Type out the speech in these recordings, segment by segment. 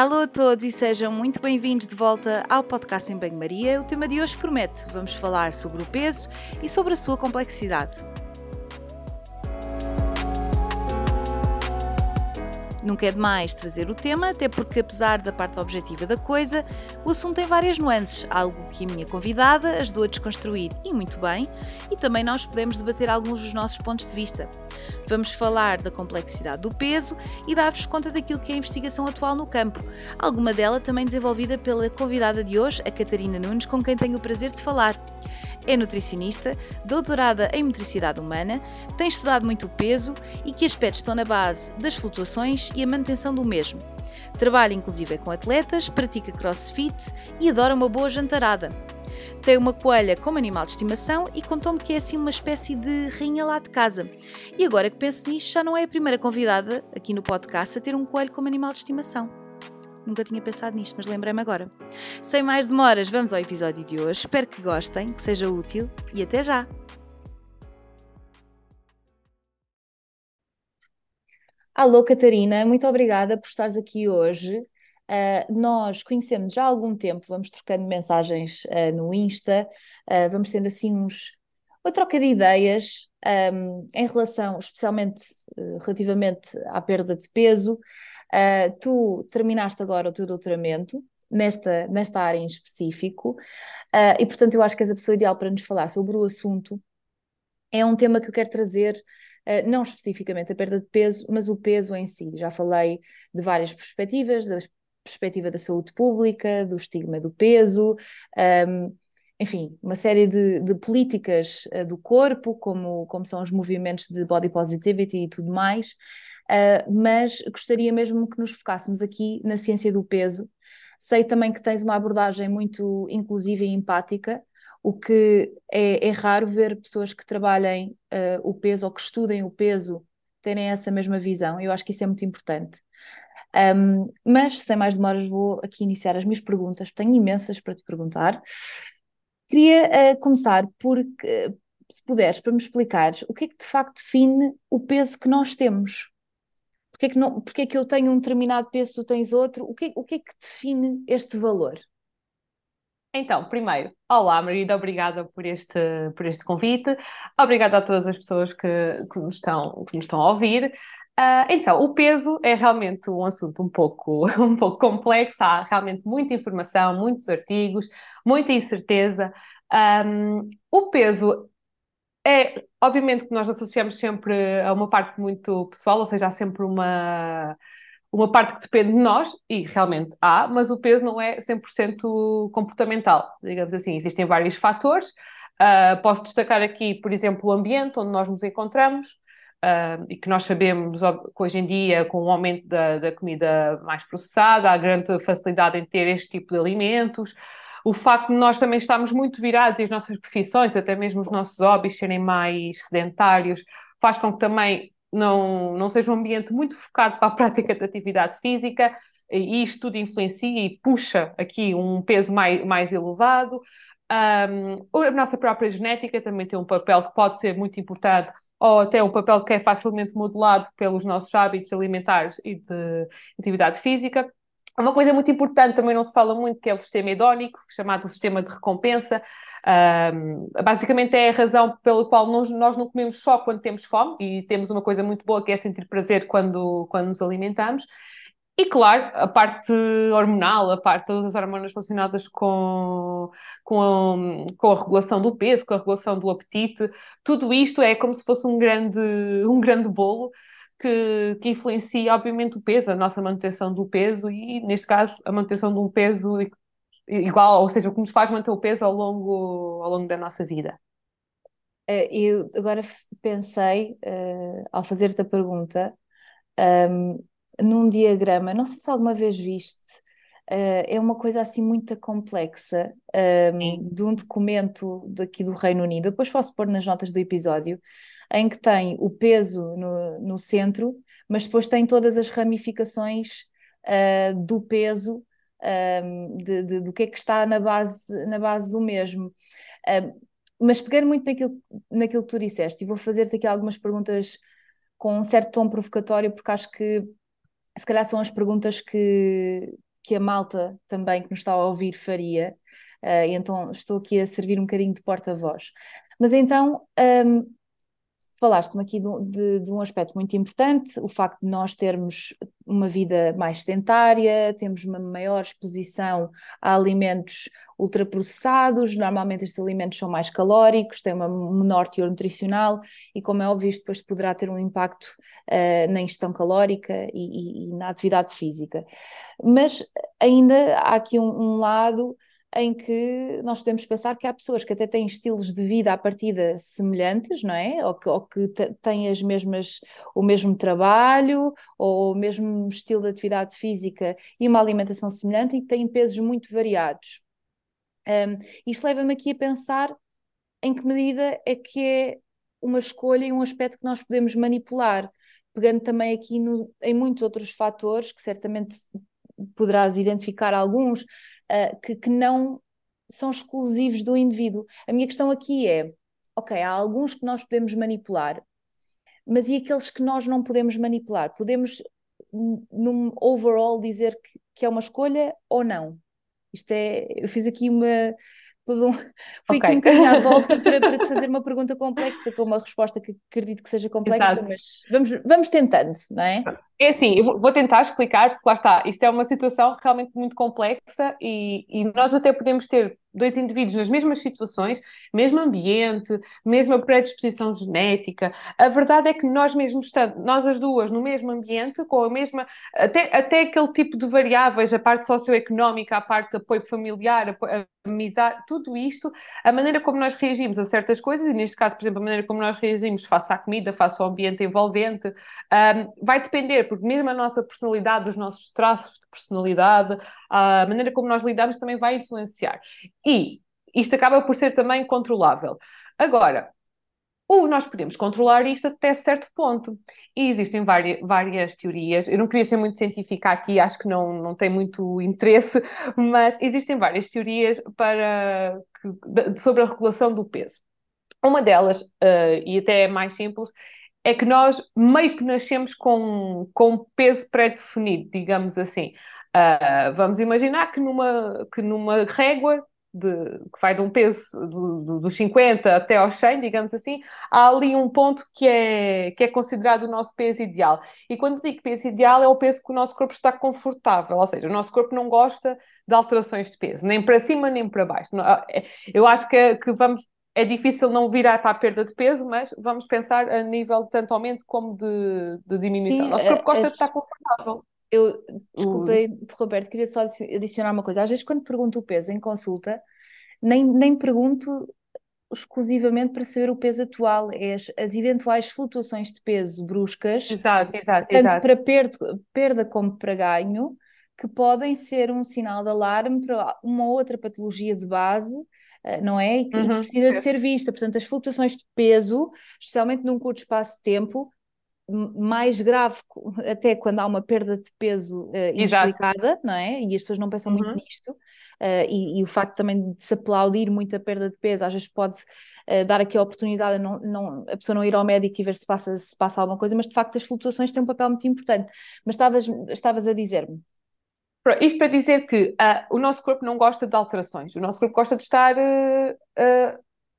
Alô a todos e sejam muito bem-vindos de volta ao podcast em Banho-Maria. O tema de hoje promete. Vamos falar sobre o peso e sobre a sua complexidade. Nunca é demais trazer o tema, até porque, apesar da parte objetiva da coisa, o assunto tem várias nuances, algo que a minha convidada ajudou a desconstruir e muito bem, e também nós podemos debater alguns dos nossos pontos de vista. Vamos falar da complexidade do peso e dar-vos conta daquilo que é a investigação atual no campo, alguma dela também desenvolvida pela convidada de hoje, a Catarina Nunes, com quem tenho o prazer de falar. É nutricionista, doutorada em motricidade humana, tem estudado muito o peso e que aspectos estão na base das flutuações e a manutenção do mesmo. Trabalha inclusive com atletas, pratica crossfit e adora uma boa jantarada. Tem uma coelha como animal de estimação e contou-me que é assim uma espécie de rainha lá de casa. E agora que penso nisto, já não é a primeira convidada aqui no podcast a ter um coelho como animal de estimação. Nunca tinha pensado nisto, mas lembrei-me agora. Sem mais demoras, vamos ao episódio de hoje. Espero que gostem, que seja útil e até já! Alô, Catarina, muito obrigada por estares aqui hoje. Uh, nós conhecemos já há algum tempo, vamos trocando mensagens uh, no Insta, uh, vamos tendo assim uns, uma troca de ideias um, em relação, especialmente relativamente à perda de peso, Uh, tu terminaste agora o teu doutoramento nesta, nesta área em específico, uh, e portanto eu acho que és a pessoa ideal para nos falar sobre o assunto. É um tema que eu quero trazer, uh, não especificamente a perda de peso, mas o peso em si. Já falei de várias perspectivas, da perspectiva da saúde pública, do estigma do peso, um, enfim, uma série de, de políticas do corpo, como, como são os movimentos de body positivity e tudo mais. Uh, mas gostaria mesmo que nos focássemos aqui na ciência do peso. Sei também que tens uma abordagem muito inclusiva e empática, o que é, é raro ver pessoas que trabalhem uh, o peso ou que estudem o peso terem essa mesma visão. Eu acho que isso é muito importante. Um, mas, sem mais demoras, vou aqui iniciar as minhas perguntas, tenho imensas para te perguntar. Queria uh, começar por, se puderes, para me explicares o que é que de facto define o peso que nós temos. Porque é que, não, porque é que eu tenho um determinado peso, tu tens outro? O que, o que é que define este valor? Então, primeiro, olá Marida, obrigada por este, por este convite, obrigada a todas as pessoas que, que, nos, estão, que estão a ouvir. Uh, então, o peso é realmente um assunto um pouco, um pouco complexo, há realmente muita informação, muitos artigos, muita incerteza. Um, o peso é, obviamente que nós associamos sempre a uma parte muito pessoal, ou seja, há sempre uma, uma parte que depende de nós, e realmente há, mas o peso não é 100% comportamental, digamos assim. Existem vários fatores. Uh, posso destacar aqui, por exemplo, o ambiente onde nós nos encontramos, uh, e que nós sabemos que hoje em dia, com o aumento da, da comida mais processada, há grande facilidade em ter este tipo de alimentos o facto de nós também estarmos muito virados e as nossas profissões, até mesmo os nossos hobbies serem mais sedentários, faz com que também não, não seja um ambiente muito focado para a prática de atividade física e isto tudo influencia e puxa aqui um peso mais, mais elevado. Um, a nossa própria genética também tem um papel que pode ser muito importante, ou até um papel que é facilmente modelado pelos nossos hábitos alimentares e de atividade física. Uma coisa muito importante, também não se fala muito, que é o sistema hedónico, chamado sistema de recompensa. Um, basicamente é a razão pela qual nós, nós não comemos só quando temos fome, e temos uma coisa muito boa que é sentir prazer quando, quando nos alimentamos. E claro, a parte hormonal, a parte todas as hormonas relacionadas com, com, a, com a regulação do peso, com a regulação do apetite, tudo isto é como se fosse um grande, um grande bolo que, que influencia, obviamente, o peso, a nossa manutenção do peso e, neste caso, a manutenção de um peso igual, ou seja, o que nos faz manter o peso ao longo, ao longo da nossa vida. Eh, eu agora pensei, uh, ao fazer-te a pergunta, um, ehm, num diagrama, não sei se alguma vez viste, uh, é uma coisa assim muito complexa, um, ehm, de um documento daqui do Reino Unido, depois posso pôr nas notas do episódio, em que tem o peso no, no centro, mas depois tem todas as ramificações uh, do peso, um, de, de, do que é que está na base, na base do mesmo. Uh, mas pegando muito naquilo, naquilo que tu disseste, e vou fazer-te aqui algumas perguntas com um certo tom provocatório, porque acho que se calhar são as perguntas que, que a malta também que nos está a ouvir faria, uh, então estou aqui a servir um bocadinho de porta-voz. Mas então, um, Falaste-me aqui de, de, de, um aspecto muito importante, o facto de nós termos uma vida mais sedentária, temos uma maior exposição a alimentos ultraprocessados, normalmente estes alimentos são mais calóricos, têm um menor teor nutricional e, como é óbvio, isto depois poderá ter um impacto uh, na ingestão calórica e, e, e, na atividade física. Mas ainda há aqui um, um lado em que nós podemos pensar que há pessoas que até têm estilos de vida à partida semelhantes, não é? Ou que, ou que têm as mesmas, o mesmo trabalho, ou o mesmo estilo de atividade física e uma alimentação semelhante e que têm pesos muito variados. Um, isto leva-me aqui a pensar em que medida é que é uma escolha e um aspecto que nós podemos manipular, pegando também aqui no, em muitos outros fatores que certamente poderás identificar alguns, uh, que, que não são exclusivos do indivíduo. A minha questão aqui é: ok, há alguns que nós podemos manipular, mas e aqueles que nós não podemos manipular? Podemos, num overall, dizer que, que é uma escolha ou não? Isto é, eu fiz aqui uma. Todo um, fui okay. aqui um bocadinho à volta para, para te fazer uma pergunta complexa, com uma resposta que acredito que seja complexa, Exato. mas vamos, vamos tentando, não é? É assim, eu vou tentar explicar, porque lá está, isto é uma situação realmente muito complexa e, e nós até podemos ter dois indivíduos nas mesmas situações, mesmo ambiente, mesma predisposição genética. A verdade é que nós mesmos estamos, nós as duas, no mesmo ambiente, com a mesma, até, até aquele tipo de variáveis, a parte socioeconómica, a parte de apoio familiar, a amizade, tudo isto, a maneira como nós reagimos a certas coisas, e neste caso, por exemplo, a maneira como nós reagimos face à comida, face ao ambiente envolvente, um, vai depender, porque mesmo a nossa personalidade, os nossos traços de personalidade, a maneira como nós lidamos também vai influenciar. E isto acaba por ser também controlável. Agora, ou nós podemos controlar isto até certo ponto. E existem várias, várias teorias. Eu não queria ser muito científica aqui, acho que não, não tem muito interesse, mas existem várias teorias para, sobre a regulação do peso. Uma delas, uh, e até é mais simples, é que nós meio que nascemos com, com peso pré-definido, digamos assim. Uh, vamos imaginar que numa, que numa régua de, que vai de um peso do, do, dos 50 até aos 100, digamos assim, há ali um ponto que é, que é considerado o nosso peso ideal. E quando digo peso ideal, é o peso que o nosso corpo está confortável, ou seja, o nosso corpo não gosta de alterações de peso, nem para cima nem para baixo. É, eu acho que, que vamos. É difícil não virar para a perda de peso, mas vamos pensar a nível de tanto aumento como de, de diminuição. Sim, o nosso corpo gosta as... de estar confortável. Eu, desculpa Roberto, queria só adicionar uma coisa. Às vezes, quando pergunto o peso em consulta, nem, nem pergunto exclusivamente para saber o peso atual, é as, as eventuais flutuações de peso bruscas, exato, exato, tanto exato. para perda, perda como para ganho, que podem ser um sinal de alarme para uma outra patologia de base, eh, não é? E que, uhum, precisa de ser vista. Portanto, as flutuações de peso, especialmente num curto espaço de tempo, mais grave até quando há uma perda de peso uh, inexplicada, não é? E as pessoas não pensam uhum. muito nisto. Uh, e, e, o facto também de se aplaudir muito a perda de peso, às vezes pode uh, dar aqui a oportunidade a, não, não, a pessoa não ir ao médico e ver se passa, se passa alguma coisa, mas de facto as flutuações têm um papel muito importante. Mas estavas, estavas a dizer-me. Isto para dizer que o nosso corpo não gosta de alterações, o nosso corpo gosta de estar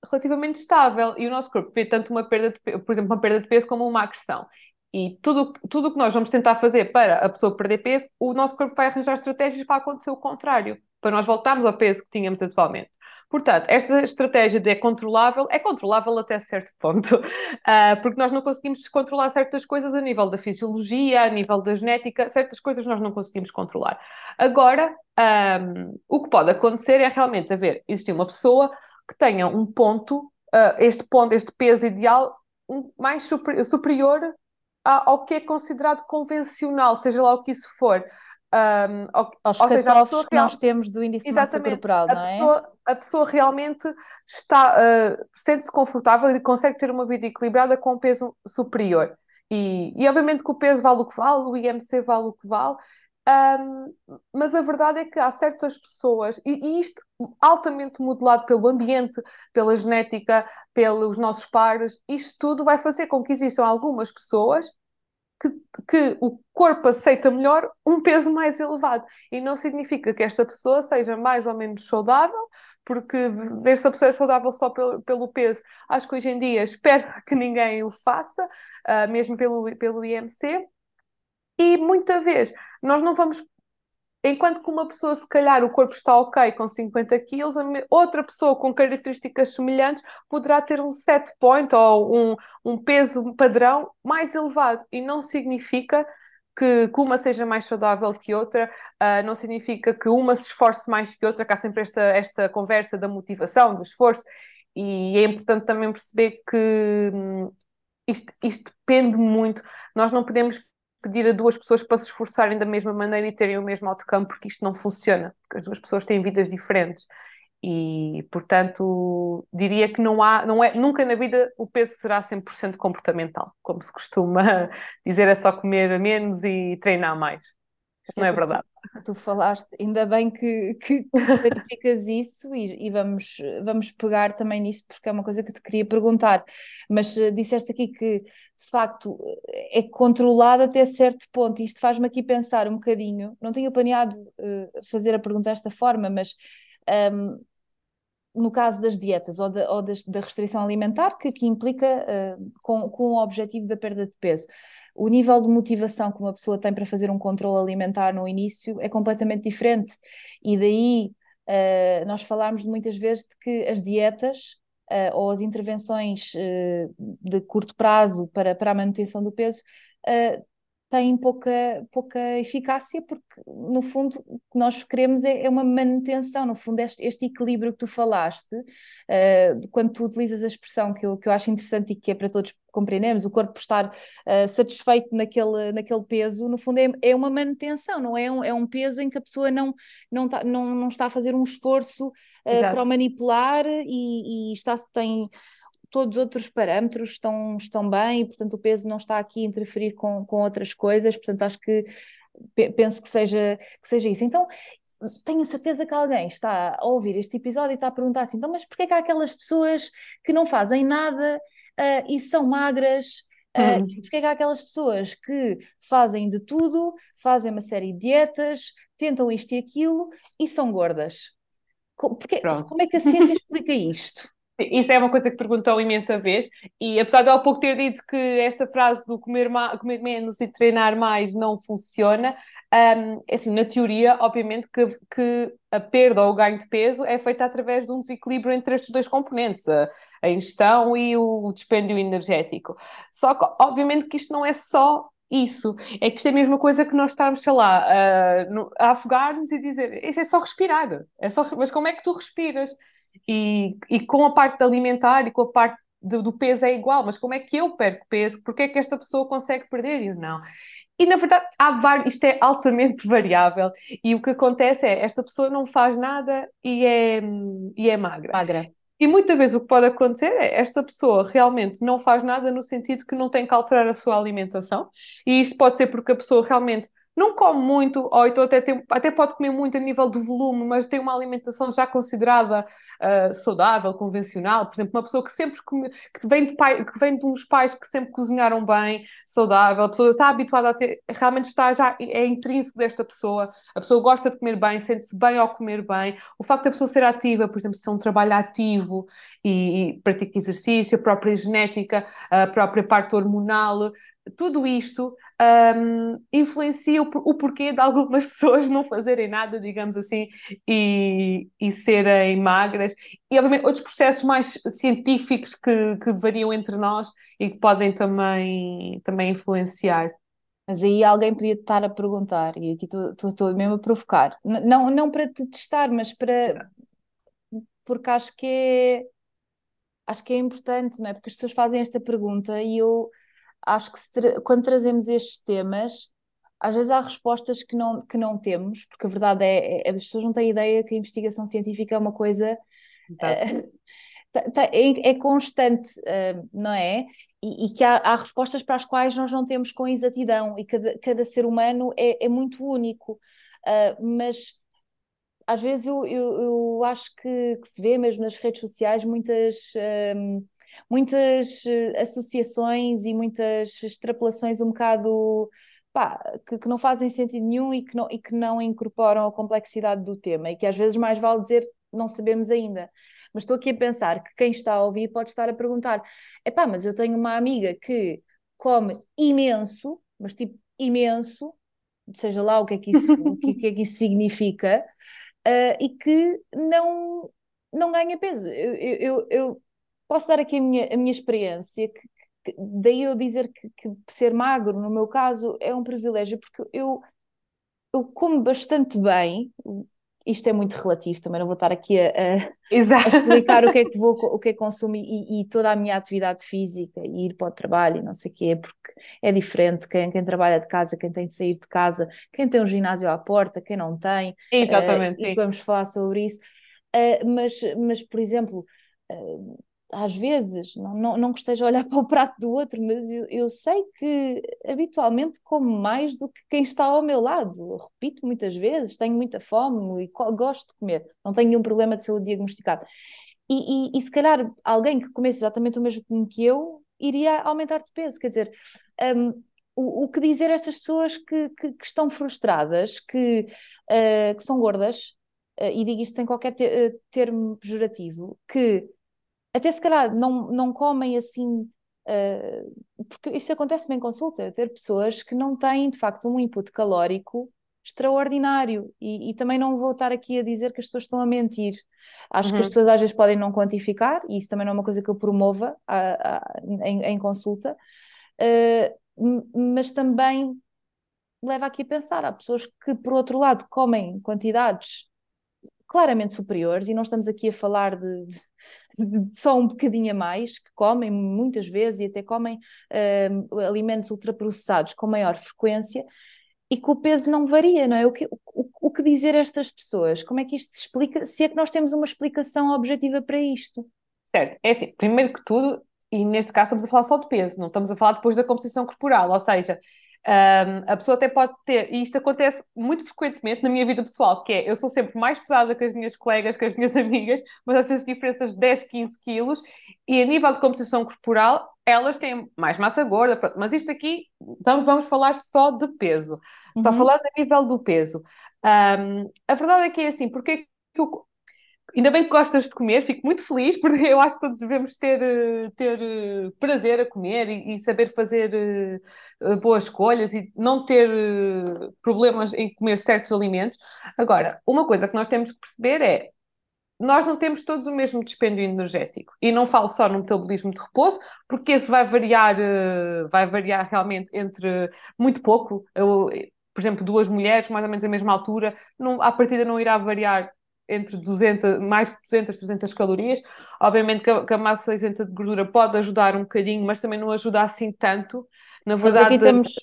relativamente estável e o nosso corpo vê tanto uma perda, de, por exemplo, uma perda de peso como uma agressão. E tudo tudo o que nós vamos tentar fazer para a pessoa perder peso, o nosso corpo vai arranjar estratégias para acontecer o contrário, para nós voltarmos ao peso que tínhamos atualmente. Portanto, esta estratégia de é controlável, é controlável até certo ponto, uh, porque nós não conseguimos controlar certas coisas a nível da fisiologia, a nível da genética, certas coisas nós não conseguimos controlar. Agora, um, o que pode acontecer é realmente haver, existir uma pessoa que tenha um ponto, uh, este ponto, este peso ideal, um, mais super, superior a, ao que é considerado convencional, seja lá o que isso for. Um, ao, Aos catófos que real... nós temos do índice de massa corporal, não a é? Pessoa, a pessoa realmente está, uh, sente-se confortável e consegue ter uma vida equilibrada com um peso superior. E, e obviamente que o peso vale o que vale, o IMC vale o que vale, um, mas a verdade é que há certas pessoas, e, e, isto altamente modelado pelo ambiente, pela genética, pelos nossos pares, isto tudo vai fazer com que existam algumas pessoas que, que o corpo aceita melhor um peso mais elevado. E não significa que esta pessoa seja mais ou menos saudável, porque ver se a pessoa é saudável só pelo, pelo peso, acho que hoje em dia espero que ninguém o faça, uh, mesmo pelo, pelo IMC. E muita vez nós não vamos Enquanto que uma pessoa, se calhar, o corpo está ok com 50 quilos, outra pessoa com características semelhantes poderá ter um set point ou um, um peso padrão mais elevado. E não significa que, que uma seja mais saudável que outra, uh, não significa que uma se esforce mais que outra, que há sempre esta, esta conversa da motivação, do esforço. E é importante também perceber que hum, isto, isto depende muito. Nós não podemos pedir a duas pessoas para se esforçarem da mesma maneira e terem o mesmo outcome, porque isto não funciona, porque as duas pessoas têm vidas diferentes. E, portanto, diria que não há, não é, nunca na vida o peso será 100% comportamental. Como se costuma dizer, é só comer menos e treinar mais. Isto não é verdade. Tu falaste, ainda bem que, que, clarificas isso e, e, vamos, vamos pegar também nisto, porque é uma coisa que te queria perguntar. Mas uh, disseste aqui que, de facto, é controlado até certo ponto, e isto faz-me aqui pensar um bocadinho. Não tinha planeado uh, fazer a pergunta desta forma, mas. Um, no caso das dietas ou, da, ou das, da restrição alimentar, que, que implica uh, com, com o objetivo da perda de peso o nível de motivação que uma pessoa tem para fazer um controle alimentar no início é completamente diferente. E daí uh, nós falarmos muitas vezes de que as dietas uh, ou as intervenções uh, de curto prazo para, para a manutenção do peso têm pouca, pouca eficácia, porque no fundo o que nós queremos é, é uma manutenção, no fundo este, este equilíbrio que tu falaste, uh, quando tu utilizas a expressão que eu, que eu acho interessante e que é para todos compreendermos, o corpo estar uh, satisfeito naquele, naquele peso, no fundo é, é uma manutenção, não é um, é um peso em que a pessoa não, não, tá, não, não está a fazer um esforço uh, para o manipular e, e está, tem todos os outros parâmetros estão, estão bem e, portanto, o peso não está aqui a interferir com, com outras coisas, portanto, acho que penso que seja, que seja isso. Então, tenho certeza que alguém está a ouvir este episódio e está a perguntar assim: então, mas porquê que há aquelas pessoas que não fazem nada uh, e são magras? Uh, hum. Porquê que há aquelas pessoas que fazem de tudo, fazem uma série de dietas, tentam isto e aquilo e são gordas? Porque, como é que a ciência explica isto? Isso é uma coisa que perguntou imensa vez, e apesar de eu há pouco ter dito que esta frase do comer, comer menos e treinar mais não funciona, um, é assim, na teoria, obviamente que, que a perda ou o ganho de peso é feita através de um desequilíbrio entre estes dois componentes, a, a ingestão e o, dispêndio energético. Só que, obviamente, que isto não é só isso. É que isto é a mesma coisa que nós estarmos, sei lá, a, a afogar-nos e dizer, isto é só respirar. É só, mas como é que tu respiras? E, e com a parte alimentar e com a parte do, do, peso é igual, mas como é que eu perco peso? Porque é que esta pessoa consegue perder e eu não? E na verdade, há vários, isto é altamente variável. E o que acontece é esta pessoa não faz nada e é, e é magra. Magra. E muitas vezes o que pode acontecer é esta pessoa realmente não faz nada no sentido que não tem que alterar a sua alimentação, e isto pode ser porque a pessoa realmente não come muito, ou então até, tem, até pode comer muito a nível de volume, mas tem uma alimentação já considerada uh, saudável, convencional. Por exemplo, uma pessoa que sempre come, que vem, de pai, que vem de uns pais que sempre cozinharam bem, saudável, a pessoa está habituada a ter, realmente está já, é intrínseco desta pessoa, a pessoa gosta de comer bem, sente-se bem ao comer bem. O facto da pessoa ser ativa, por exemplo, se é um trabalho ativo e, e pratica exercício, a própria genética, a própria parte hormonal, tudo isto um, influencia o, o, porquê de algumas pessoas não fazerem nada, digamos assim, e, e serem magras. E, obviamente, outros processos mais científicos que, que variam entre nós e que podem também, também influenciar. Mas aí alguém podia estar a perguntar, e aqui estou mesmo a provocar, não, não para te testar, mas para. Porque acho que é. Acho que é importante, não é? Porque as pessoas fazem esta pergunta e eu acho que tra quando trazemos estes temas, às vezes há respostas que não, que não temos, porque a verdade é, é as pessoas não têm ideia que a investigação científica é uma coisa uh, é, é, constante, uh, não é? E, e que há, há, respostas para as quais nós não temos com exatidão, e cada, cada ser humano é, é muito único. Uh, mas às vezes eu, eu, eu acho que, que, se vê mesmo nas redes sociais muitas muitas uh, associações e muitas extrapolações um bocado pá, que, que, não fazem sentido nenhum e que, não, e que não incorporam a complexidade do tema e que às vezes mais vale dizer não sabemos ainda. Mas estou aqui a pensar que quem está a ouvir pode estar a perguntar: epá, mas eu tenho uma amiga que come imenso, mas tipo imenso, seja lá o que é que isso, o que é que isso significa, uh, e que não, não ganha peso. Eu, eu, eu, posso dar aqui a minha, a minha experiência, que, que daí eu dizer que, que, ser magro, no meu caso, é um privilégio, porque eu, eu como bastante bem, isto é muito relativo, também não vou estar aqui a, a, a explicar o que é que vou, o que é que consumo e, e, toda a minha atividade física e ir para o trabalho e não sei o quê, porque é diferente quem, quem trabalha de casa, quem tem de sair de casa, quem tem um ginásio à porta, quem não tem, Exatamente, uh, e vamos falar sobre isso. Uh, mas, mas, por exemplo, uh, às vezes, não, não, não que esteja a olhar para o prato do outro, mas eu, eu sei que habitualmente como mais do que quem está ao meu lado. Eu repito muitas vezes, tenho muita fome e gosto de comer, não tenho nenhum problema de saúde diagnosticado. E, e, e, se calhar alguém que comesse exatamente o mesmo que eu iria aumentar de peso. Quer dizer, um, o, o, que dizer a estas pessoas que, que, que estão frustradas, que, uh, que são gordas, uh, e digo isto sem qualquer te, uh, termo pejorativo, que até se calhar não, não comem assim, uh, porque isso acontece bem em consulta, ter pessoas que não têm de facto um input calórico extraordinário e, e, também não vou estar aqui a dizer que as pessoas estão a mentir. Acho uhum. que as uhum. pessoas às vezes podem não quantificar e isso também não é uma coisa que eu promova a, a, em, em, consulta, uh, mas também leva aqui a pensar, há pessoas que por outro lado comem quantidades claramente superiores e não estamos aqui a falar de, de de só um bocadinho a mais, que comem muitas vezes e até comem uh, alimentos ultraprocessados com maior frequência e que o peso não varia, não é? O que, o, o que dizer a estas pessoas? Como é que isto se explica? Se é que nós temos uma explicação objetiva para isto? Certo, é assim, primeiro que tudo, e neste caso estamos a falar só de peso, não estamos a falar depois da composição corporal, ou seja, um, a pessoa até pode ter, e isto acontece muito frequentemente na minha vida pessoal, que é, eu sou sempre mais pesada que as minhas colegas, que as minhas amigas, mas às vezes diferenças de 10, 15 quilos, e a nível de composição corporal, elas têm mais massa gorda, mas isto aqui, então vamos falar só de peso, uhum. só falar a nível do peso. Um, a verdade é que é assim, porque que eu, Ainda bem que gostas de comer, fico muito feliz, porque eu acho que todos devemos ter, eh, ter eh, prazer a comer e, e saber fazer uh, boas escolhas e não ter problemas em comer certos alimentos. Agora, uma coisa que nós temos que perceber é nós não temos todos o mesmo dispêndio energético. E não falo só no metabolismo de repouso, porque esse vai variar, vai variar realmente entre muito pouco. Eu, por exemplo, duas mulheres, mais ou menos a mesma altura, não, à partida não irá variar entre 200, mais de 200, 300 calorias. Obviamente que a, que a, massa isenta de gordura pode ajudar um bocadinho, mas também não ajuda assim tanto. Na verdade, mas aqui temos,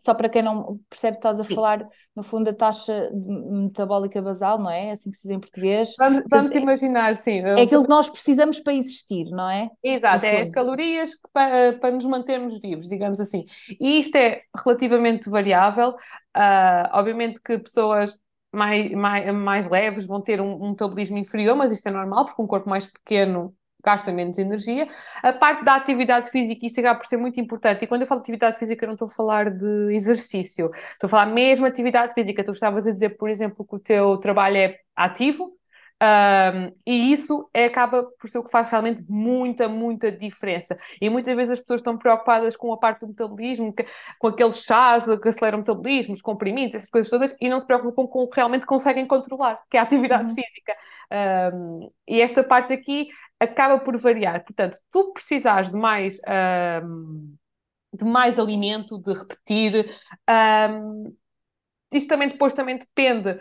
só para quem não percebe, estás a Sim. falar, no fundo, da taxa metabólica basal, não é? Assim que se diz em português. Vamos, vamos imaginar, sim. É aquilo que nós precisamos para existir, não é? Exato, é as calorias para, para nos mantermos vivos, digamos assim. E isto é relativamente variável. Uh, obviamente que pessoas mais, mais, mais leves vão ter um, um metabolismo inferior, mas isto é normal, porque um corpo mais pequeno gasta menos energia. A parte da atividade física, isso acaba por ser muito importante. E quando eu falo de atividade física, eu não estou a falar de exercício, estou a falar mesmo de atividade física. Tu estavas a dizer, por exemplo, que o teu trabalho é ativo, um, e isso é, acaba por ser o que faz realmente muita, muita diferença. E muitas vezes as pessoas estão preocupadas com a parte do metabolismo, que, com aqueles chás que aceleram o metabolismo, os comprimidos, essas coisas todas, e não se preocupam com o que realmente conseguem controlar, que é a atividade uhum. física. Um, e esta parte aqui acaba por variar. Portanto, tu precisares de mais. Um, de mais alimento, de repetir, isso também depois também depende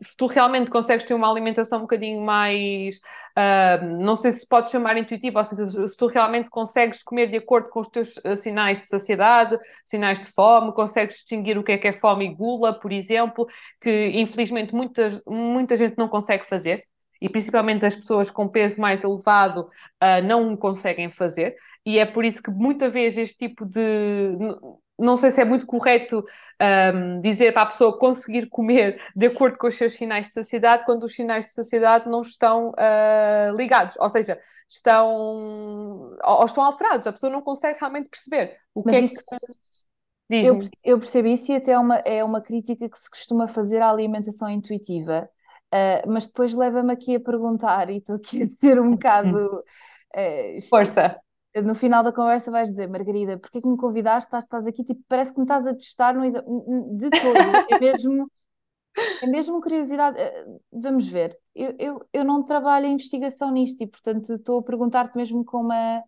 se tu realmente consegues ter uma alimentação um bocadinho mais, uh, não sei se pode chamar intuitiva, ou seja, se tu realmente consegues comer de acordo com os teus uh, sinais de saciedade, sinais de fome, consegues distinguir o que é que é fome e gula, por exemplo, que infelizmente muita, muita gente não consegue fazer. E principalmente as pessoas com peso mais elevado uh, não conseguem fazer, e é por isso que muitas vezes este tipo de não sei se é muito correto um, dizer para a pessoa conseguir comer de acordo com os seus sinais de saciedade, quando os sinais de saciedade não estão uh, ligados, ou seja, estão ou estão alterados, a pessoa não consegue realmente perceber o Mas que é isso, que. eu, eu percebo isso e até é uma, é uma crítica que se costuma fazer à alimentação intuitiva. Uh, mas depois leva-me aqui a perguntar, e estou aqui a ser um bocado. Uh, Força. No final da conversa vais dizer, Margarida, porquê que me convidaste? Estás, estás aqui, tipo, parece que me estás a testar no de todo. É mesmo, é mesmo curiosidade. Eh, Vamos ver. Eu, eu, eu não trabalho em investigação nisto e, portanto, estou a perguntar-te mesmo com uma,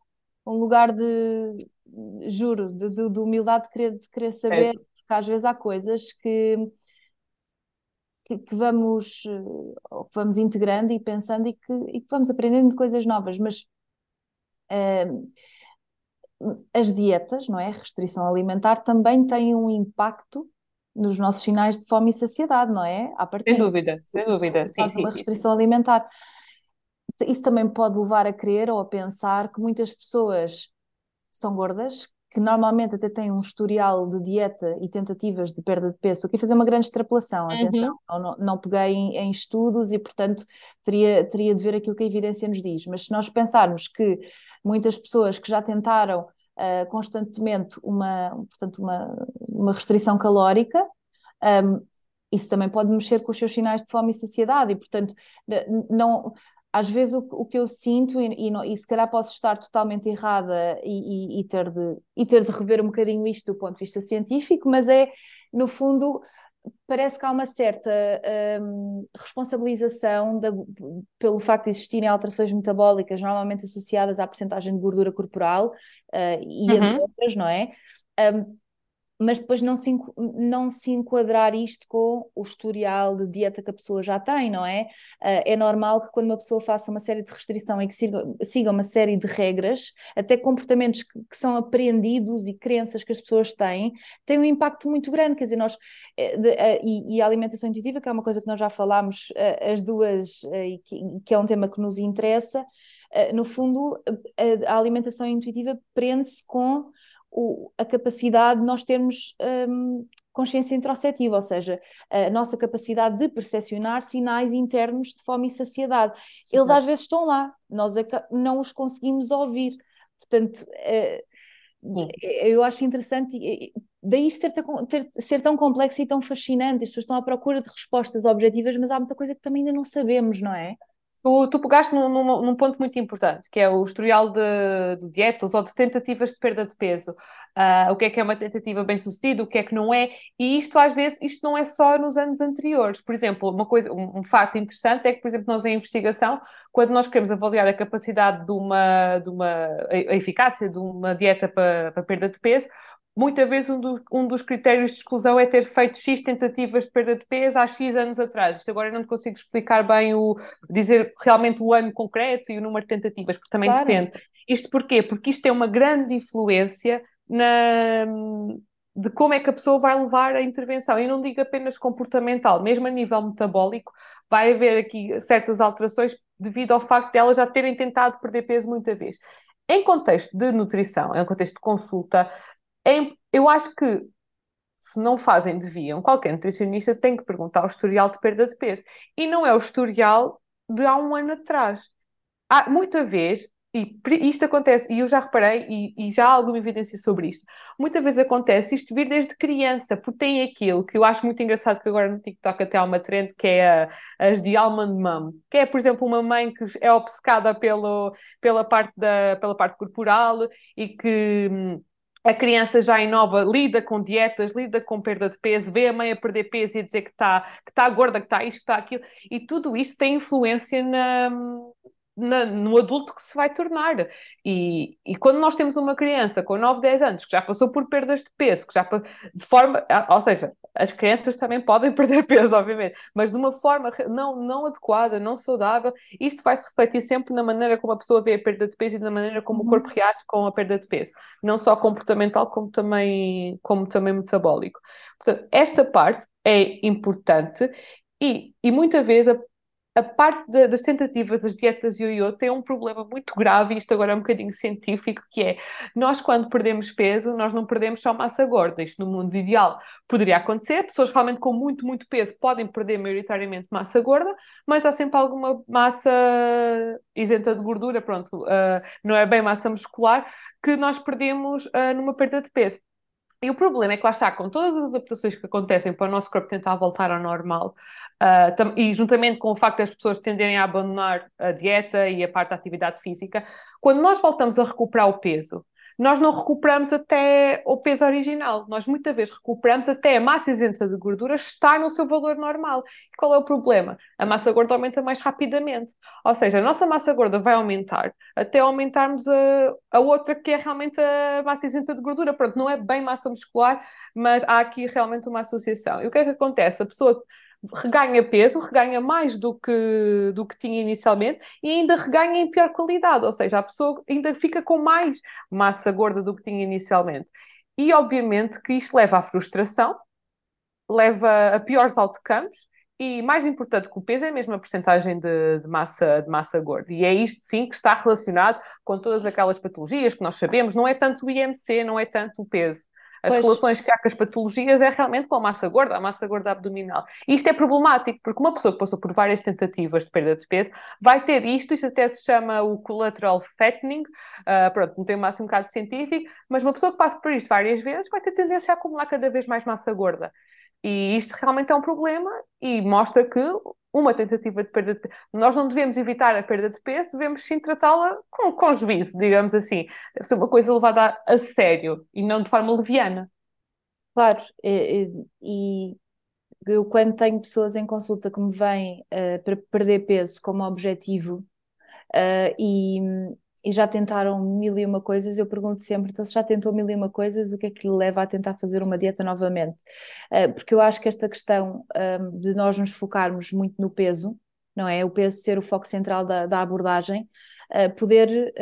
um lugar de, juro, de, de, de humildade de querer, de querer saber, Certo. porque às vezes há coisas que, que, vamos, eh, que vamos integrando e pensando e que, e que vamos aprendendo coisas novas, mas as dietas, não é? A restrição alimentar também têm um impacto nos nossos sinais de fome e saciedade, não é? À Sem dúvida, sem dúvida. Sim, sim, uma sim, sim. restrição alimentar. Isso também pode levar a crer ou a pensar que muitas pessoas são gordas, que normalmente até têm um historial de dieta e tentativas de perda de peso. Aqui fazer uma grande extrapolação, atenção, Uhum. não, não, não peguei em, em estudos e, portanto, teria, teria de ver aquilo que a evidência nos diz. Mas se nós pensarmos que muitas pessoas que já tentaram ah, constantemente uma, portanto, uma, uma restrição calórica, ahm, isso também pode mexer com os seus sinais de fome e saciedade, e portanto, não, às vezes o, o que eu sinto, e, e, não- e se calhar posso estar totalmente errada e- e ter de, e ter de rever um bocadinho isto do ponto de vista científico, mas é, no fundo, parece que há uma certa hum, responsabilização da- pelo facto de existirem alterações metabólicas, normalmente associadas à percentagem de gordura corporal, eh, e Uhum. outras, não é? Hum, mas depois não se, não se enquadrar isto com o historial de dieta que a pessoa já tem, não é? Ah, é normal que quando uma pessoa faça uma série de restrição e que siga, uma série de regras, até comportamentos que, que são aprendidos e crenças que as pessoas têm, têm um impacto muito grande, quer dizer, nós, eh, eh, e, e a alimentação intuitiva, que é uma coisa que nós já falámos, eh, as duas, e que, que é um tema que nos interessa, no fundo, a alimentação intuitiva prende-se com o- a capacidade de nós termos hum, consciência introspectiva, ou seja, a nossa capacidade de percepcionar sinais internos de fome e saciedade. Eles às vezes estão lá, nós não os conseguimos ouvir. Portanto, Sim. eu acho interessante, daí ser, tão- ter- ser tão complexo e tão fascinante. As pessoas estão à procura de respostas objetivas, mas há muita coisa que também ainda não sabemos, não é? Tu, tu pegaste num, num- num ponto muito importante, que é o historial de, de dietas ou de tentativas de perda de peso. Ah, o que é que é uma tentativa bem-sucedida, o que é que não é, e isto às vezes, isto não é só nos anos anteriores. Por exemplo, uma coisa, um, um facto interessante é que, por exemplo, nós em investigação, quando nós queremos avaliar a capacidade de uma, de uma, a eficácia de uma dieta para, para perda de peso, Muitas vezes um, do- um dos critérios de exclusão é ter feito X tentativas de perda de peso há X anos atrás. Isto agora eu não consigo explicar bem o dizer realmente o ano concreto e o número de tentativas, porque também Claro. depende. Isto porquê? Porque isto tem uma grande influência na, de como é que a pessoa vai levar a intervenção. E não digo apenas comportamental, mesmo a nível metabólico, vai haver aqui certas alterações devido ao facto de elas já terem tentado perder peso muita vez. Em contexto de nutrição, em contexto de consulta, é- eu acho que se não fazem, deviam. Qualquer nutricionista tem que perguntar o historial de perda de peso. E não é o historial de há um ano atrás. Há muita vez, e isto acontece, e eu já reparei, e, e já há alguma evidência sobre isto, muitas vezes acontece isto vir desde criança, porque tem aquilo que eu acho muito engraçado, que agora no TikTok até há uma trend, que é a- as de almond mom, que é, por exemplo, uma mãe que é obcecada pelo, pela, parte da, pela parte corporal e que. A criança já em nova lida com dietas, lida com perda de peso, vê a mãe a perder peso e a dizer que está que tá gorda, que está isto, que está aquilo, e tudo isso tem influência na, na- no adulto que se vai tornar. E, e quando nós temos uma criança com 9, 10 anos que já passou por perdas de peso, que já de forma, ou seja, as crianças também podem perder peso, obviamente, mas de uma forma não, não adequada, não saudável, isto vai se refletir sempre na maneira como a pessoa vê a perda de peso e na maneira como o Uhum. corpo reage com a perda de peso, não só comportamental como também, como também metabólico. Portanto, esta parte é importante e, e muitas vezes a a parte de, das tentativas das dietas ioiô tem um problema muito grave, e isto agora é um bocadinho científico, que é, nós quando perdemos peso, nós não perdemos só massa gorda, isto no mundo ideal poderia acontecer, pessoas realmente com muito, muito peso podem perder maioritariamente massa gorda, mas há sempre alguma massa isenta de gordura, pronto, uh, não é bem massa muscular, que nós perdemos uh, numa perda de peso. E o problema é que lá está, com todas as adaptações que acontecem para o nosso corpo tentar voltar ao normal, uh, e juntamente com o facto das pessoas tenderem a abandonar a dieta e a parte da atividade física, quando nós voltamos a recuperar o peso, nós não recuperamos até o peso original. Nós muitas vezes recuperamos até a massa isenta de gordura estar no seu valor normal. E qual é o problema? A massa gorda aumenta mais rapidamente. Ou seja, a nossa massa gorda vai aumentar até aumentarmos a, a outra que é realmente a massa isenta de gordura. Pronto, não é bem massa muscular, mas há aqui realmente uma associação. E o que é que acontece? A pessoa reganha peso, reganha mais do que, do que tinha inicialmente e ainda reganha em pior qualidade, ou seja, a pessoa ainda fica com mais massa gorda do que tinha inicialmente. E obviamente que isto leva à frustração, leva a piores outcomes e mais importante que o peso é mesmo a porcentagem de, de, massa, de massa gorda. E é isto sim que está relacionado com todas aquelas patologias que nós sabemos, não é tanto o IMC, não é tanto o peso as pois. relações que há com as patologias é realmente com a massa gorda, a massa gorda abdominal. E isto é problemático, porque uma pessoa que passou por várias tentativas de perda de peso vai ter isto, isto até se chama o collateral fattening, uh, pronto, não tem um máximo um bocado científico, mas uma pessoa que passa por isto várias vezes vai ter tendência a acumular cada vez mais massa gorda. E isto realmente é um problema e mostra que uma tentativa de perda de peso. Nós não devemos evitar a perda de peso, devemos sim tratá-la com, com juízo, digamos assim. Deve ser uma coisa levada a, a sério e não de forma leviana. Claro, e, e, eu quando tenho pessoas em consulta que me vêm uh, para perder peso como objetivo uh, e, e já tentaram mil e uma coisas, eu pergunto sempre, então se já tentou mil e uma coisas, o que é que lhe leva a tentar fazer uma dieta novamente? Uh, porque eu acho que esta questão um, de nós nos focarmos muito no peso, não é? O peso ser o foco central da, da abordagem, uh, poder,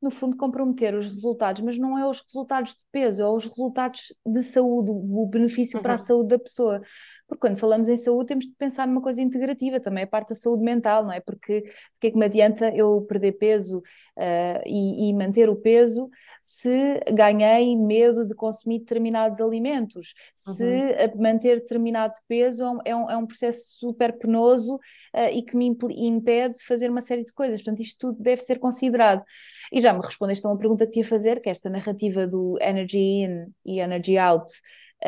no fundo, comprometer os resultados, mas não é os resultados de peso, é os resultados de saúde, o benefício uhum. para a uhum. saúde da pessoa. Porque quando falamos em saúde temos de pensar numa coisa integrativa, também a parte da saúde mental, não é? Porque de que é que me adianta eu perder peso uh, e, e, manter o peso se ganhei medo de consumir determinados alimentos, uhum. se manter determinado peso é um, é um, é processo super penoso uh, e que me impede de fazer uma série de coisas. Portanto, isto tudo deve ser considerado. E já me respondeste a uma pergunta que te ia fazer, que é esta narrativa do energy in e energy out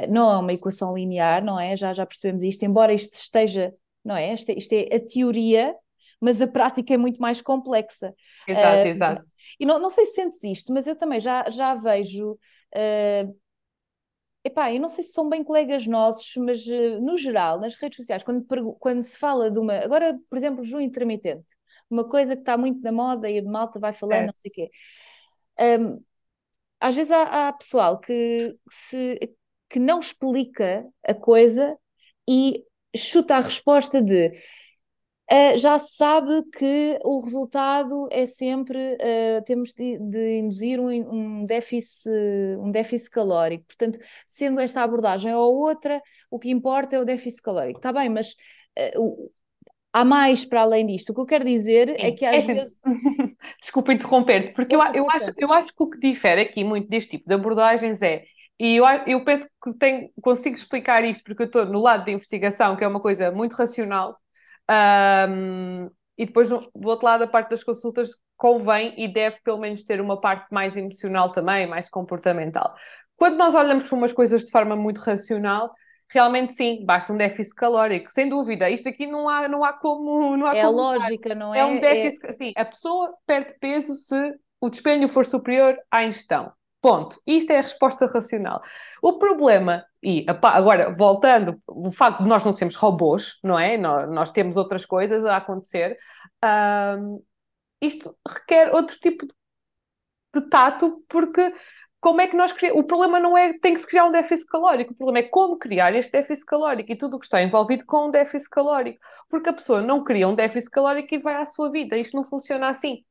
não é uma equação linear, não é? Já, já percebemos isto, embora isto esteja, não é? Isto, é? isto é a teoria, mas a prática é muito mais complexa. Exato, uh, exato. E não, não sei se sentes isto, mas eu também já, já vejo. Uh, epá, eu não sei se são bem colegas nossos, mas uh, no geral, nas redes sociais, quando, quando se fala de uma. Agora, por exemplo, junho intermitente, uma coisa que está muito na moda e a malta vai falando, é. não sei o quê. Um, às vezes há, há pessoal que se que não explica a coisa e chuta a resposta de uh, já se sabe que o resultado é sempre uh, temos de, de induzir um, um, déficit, um déficit calórico. Portanto, sendo esta abordagem ou outra, o que importa é o déficit calórico. Está bem, mas uh, há mais para além disto. O que eu quero dizer é Sim. é que às é vezes. Desculpa interromper-te, porque eu, eu, acho, eu acho que o que difere aqui muito deste tipo de abordagens é e eu, eu penso que tenho, consigo explicar isto porque eu estou no lado da investigação, que é uma coisa muito racional, um, e depois do, outro lado, a parte das consultas convém e deve pelo menos ter uma parte mais emocional também, mais comportamental. Quando nós olhamos para umas coisas de forma muito racional, realmente sim, basta um déficit calórico, sem dúvida. Isto aqui não há, não há como. Não há é como lógica, não é? É um déficit. É... Sim, a pessoa perde peso se o despenho for superior à ingestão. Ponto. Isto é a resposta racional. O problema, e agora voltando, o facto de nós não sermos robôs, não é? Nós, nós temos outras coisas a acontecer, isto requer outro tipo de, de tato, porque como é que nós criamos? O problema não é tem que se criar um déficit calórico, o problema é como criar este déficit calórico e tudo o que está envolvido com um déficit calórico. Porque a pessoa não cria um déficit calórico e vai à sua vida. Isto não funciona assim.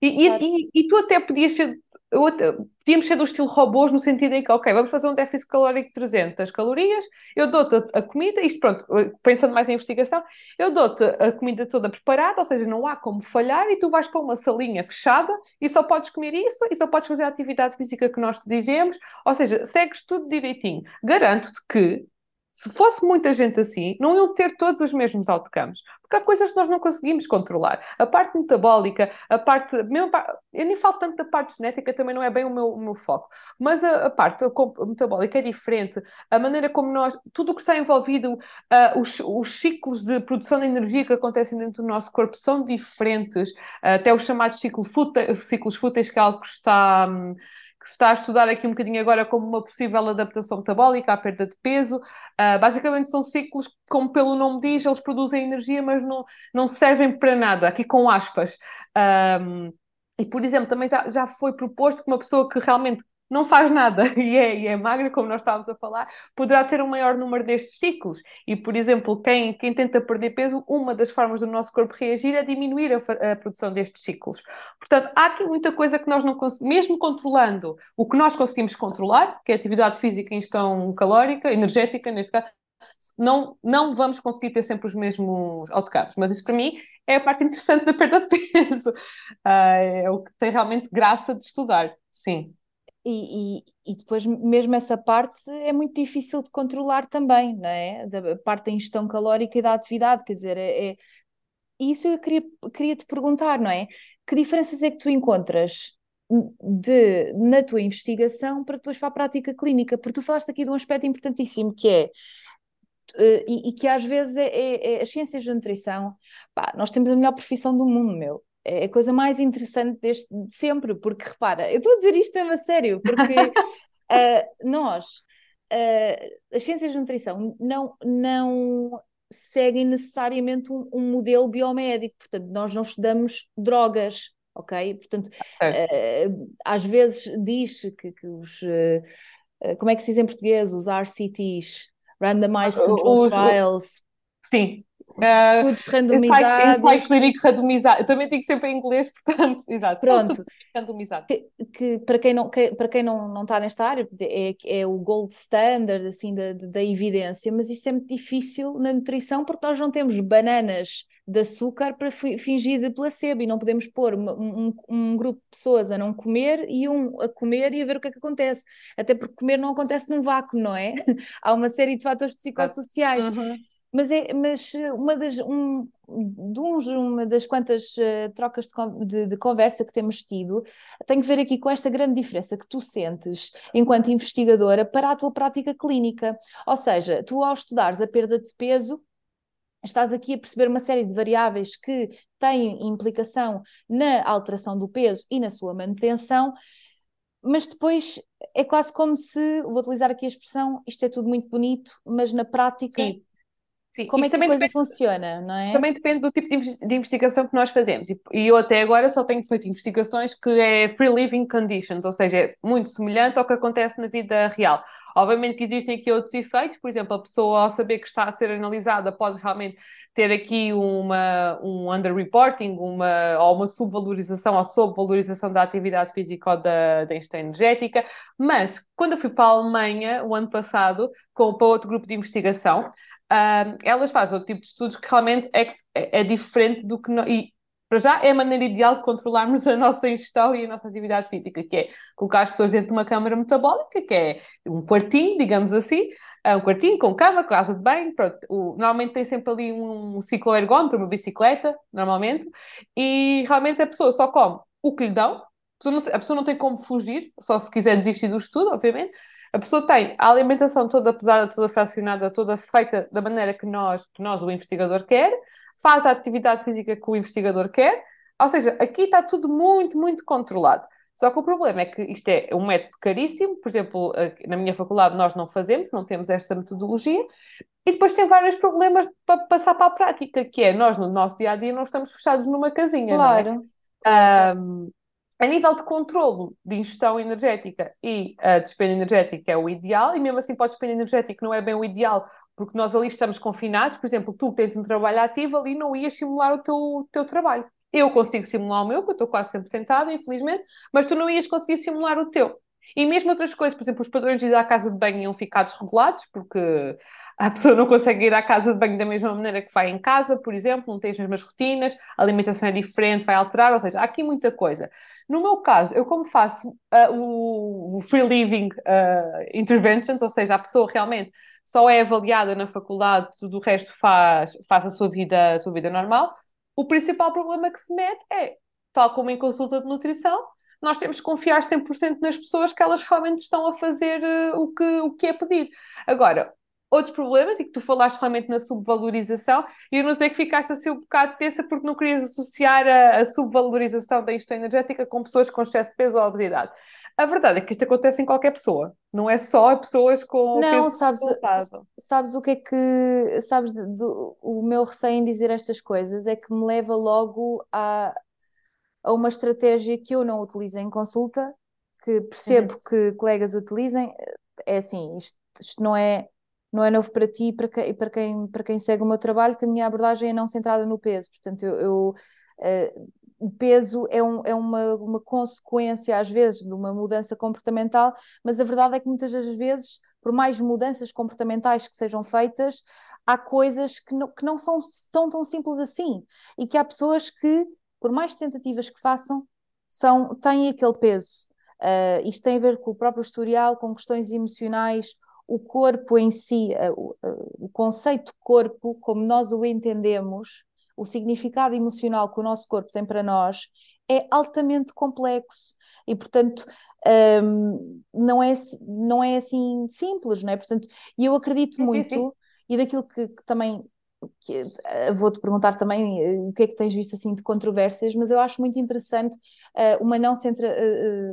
E, claro. e, e, e tu até podias ser podíamos ser do estilo robôs no sentido em que, ok, vamos fazer um déficit calórico de 300 calorias, eu dou-te a, comida, isto pronto, pensando mais em investigação, eu dou-te a comida toda preparada, ou seja, não há como falhar e tu vais para uma salinha fechada e só podes comer isso e só podes fazer a atividade física que nós te dizemos, ou seja, segues tudo direitinho. Garanto-te que se fosse muita gente assim, não iam ter todos os mesmos outcomes, porque há coisas que nós não conseguimos controlar. A parte metabólica, a parte. Mesmo, eu nem falo tanto da parte genética, também não é bem o meu, o meu foco, mas a, a parte metabólica é diferente. A maneira como nós. Tudo o que está envolvido, uh, os, os ciclos de produção de energia que acontecem dentro do nosso corpo são diferentes, uh, até os chamados ciclo fúte, ciclos fúteis, que é algo que está. Um, que se está a estudar aqui um bocadinho agora como uma possível adaptação metabólica à perda de peso. Uh, basicamente são ciclos, como pelo nome diz, eles produzem energia, mas não, não servem para nada, aqui com aspas. Um, e, por exemplo, também já, já foi proposto que uma pessoa que realmente não faz nada e é, e é magra, como nós estávamos a falar, poderá ter um maior número destes ciclos. E, por exemplo, quem, quem tenta perder peso, uma das formas do nosso corpo reagir é diminuir a, a produção destes ciclos. Portanto, há aqui muita coisa que nós não conseguimos, mesmo controlando o que nós conseguimos controlar, que é a atividade física em ingestão calórica, energética, neste caso, não, não vamos conseguir ter sempre os mesmos outcomes. Mas isso, para mim, é a parte interessante da perda de peso. Uh, é o que tem realmente graça de estudar. Sim. E, e, e, depois, mesmo essa parte, é muito difícil de controlar também, não é? Da parte da ingestão calórica e da atividade, quer dizer, é, é... isso eu queria, queria te perguntar, não é? Que diferenças é que tu encontras de, na tua investigação para depois para a prática clínica? Porque tu falaste aqui de um aspecto importantíssimo que é. Uh, e, e, que às vezes é, é, é as ciências de nutrição, pá, nós temos a melhor profissão do mundo, meu é a coisa mais interessante deste, de sempre, porque repara, eu estou a dizer isto mesmo a sério, porque uh, nós, uh, as ciências de nutrição, não, não seguem necessariamente um, um, modelo biomédico, portanto, nós não estudamos drogas, ok? Portanto, uh, às vezes diz que, que os. como é que se diz em português? Os RCTs, Randomized Control Trials. Sim. Uh, Tudo randomizado. Ensaio clínico randomizado. Eu também digo sempre em inglês, portanto, exato. Pronto. Randomizado. Que, que, para quem, não, que, para quem não, não está nesta área, é, é o gold standard assim, da, da evidência, mas isso é muito difícil na nutrição porque nós não temos bananas de açúcar para fingir de placebo e não podemos pôr um, um, um, grupo de pessoas a não comer e um a comer e a ver o que é que acontece. Até porque comer não acontece num vácuo, não é? Há uma série de fatores psicossociais. Uhum. Mas, é, mas eh, uma, das, um, de uns, uma das quantas uh, trocas de, de, de, conversa que temos tido tem que ver aqui com esta grande diferença que tu sentes enquanto investigadora para a tua prática clínica. Ou seja, tu ao estudares a perda de peso, estás aqui a perceber uma série de variáveis que têm implicação na alteração do peso e na sua manutenção, mas depois é quase como se, vou utilizar aqui a expressão, isto é tudo muito bonito, mas na prática Sim. Sim, Como é que a coisa depende, funciona, não é? Também depende do tipo de investigação que nós fazemos. E, e, eu até agora só tenho feito investigações que é free living conditions, ou seja, é muito semelhante ao que acontece na vida real. Obviamente que existem aqui outros efeitos, por exemplo, a pessoa ao saber que está a ser analisada pode realmente ter aqui uma, um underreporting, uma, ou uma subvalorização ou sobrevalorização da atividade física ou da, da ingestão energética, mas quando eu fui para a Alemanha, o ano passado, com, para outro grupo de investigação, uh, elas fazem outro tipo de estudos que realmente é, é, é diferente do que. E, para já, é a maneira ideal de controlarmos a nossa ingestão e a nossa atividade física, que é colocar as pessoas dentro de uma câmara metabólica, que é um quartinho, digamos assim, ah, um quartinho com cama, casa de banho, pronto. O, normalmente tem sempre ali um cicloergómetro, uma bicicleta, normalmente, e realmente a pessoa só come o que lhe dão, a pessoa, não, a pessoa não tem como fugir, só se quiser desistir do estudo, obviamente, a pessoa tem a alimentação toda pesada, toda fracionada, toda feita da maneira que nós, que nós, o investigador, quer, faz a atividade física que o investigador quer, ou seja, aqui está tudo muito, muito controlado. Só que o problema é que isto é um método caríssimo, por exemplo, na minha faculdade nós não fazemos, não temos esta metodologia, e depois tem vários problemas para passar para a prática, que é nós no nosso dia a dia não estamos fechados numa casinha. Claro. Não é? Um, a nível de controlo de ingestão energética e uh, despesa energética é o ideal, e mesmo assim pode despesa energética não é bem o ideal, porque nós ali estamos confinados, por exemplo, tu tens um trabalho ativo, ali não ias simular o teu, teu trabalho. Eu consigo simular o meu, que eu estou quase sempre sentada, infelizmente, mas tu não ias conseguir simular o teu. E mesmo outras coisas, por exemplo, os padrões de ir à casa de banho iam ficar desregulados, porque a pessoa não consegue ir à casa de banho da mesma maneira que vai em casa, por exemplo, não tem as mesmas rotinas, a alimentação é diferente, vai alterar, ou seja, há aqui muita coisa. No meu caso, eu como faço uh, o, free living uh, interventions, ou seja, a pessoa realmente só é avaliada na faculdade, tudo o resto faz, faz a, sua vida, a sua vida normal, o principal problema que se mete é, tal como em consulta de nutrição, nós temos que confiar 100% nas pessoas que elas realmente estão a fazer uh, o, que, o que é pedido. Agora, outros problemas, e que tu falaste realmente na subvalorização, e eu notei que ficaste assim um bocado tensa porque não querias associar a, a subvalorização da ingestão energética com pessoas com excesso de peso ou obesidade. A verdade é que isto acontece em qualquer pessoa, não é só pessoas com não, peso sabes, sabes o que é que sabes do, o meu receio em dizer estas coisas é que me leva logo a, a uma estratégia que eu não utilizo em consulta, que percebo uhum. que colegas utilizem, é assim, isto, isto, não é não é novo para ti e para, quem, para, quem, para quem segue o meu trabalho, que a minha abordagem é não centrada no peso. Portanto, eu, eu uh, o peso é, um, é uma, uma consequência, às vezes, de uma mudança comportamental, mas a verdade é que muitas das vezes, por mais mudanças comportamentais que sejam feitas, há coisas que não, que não são tão, tão simples assim. E que há pessoas que por mais tentativas que façam, são, têm aquele peso. Uh, isto tem a ver com o próprio historial, com questões emocionais, o corpo em si, uh, o, uh, o conceito corpo, como nós o entendemos, o significado emocional que o nosso corpo tem para nós, é altamente complexo e, portanto, um, não, é, não é assim simples, não é? Portanto, e eu acredito sim, muito, sim, sim. e daquilo que, que também vou-te perguntar também uh, o que é que tens visto assim de controvérsias, mas eu acho muito interessante uh, uma não centra,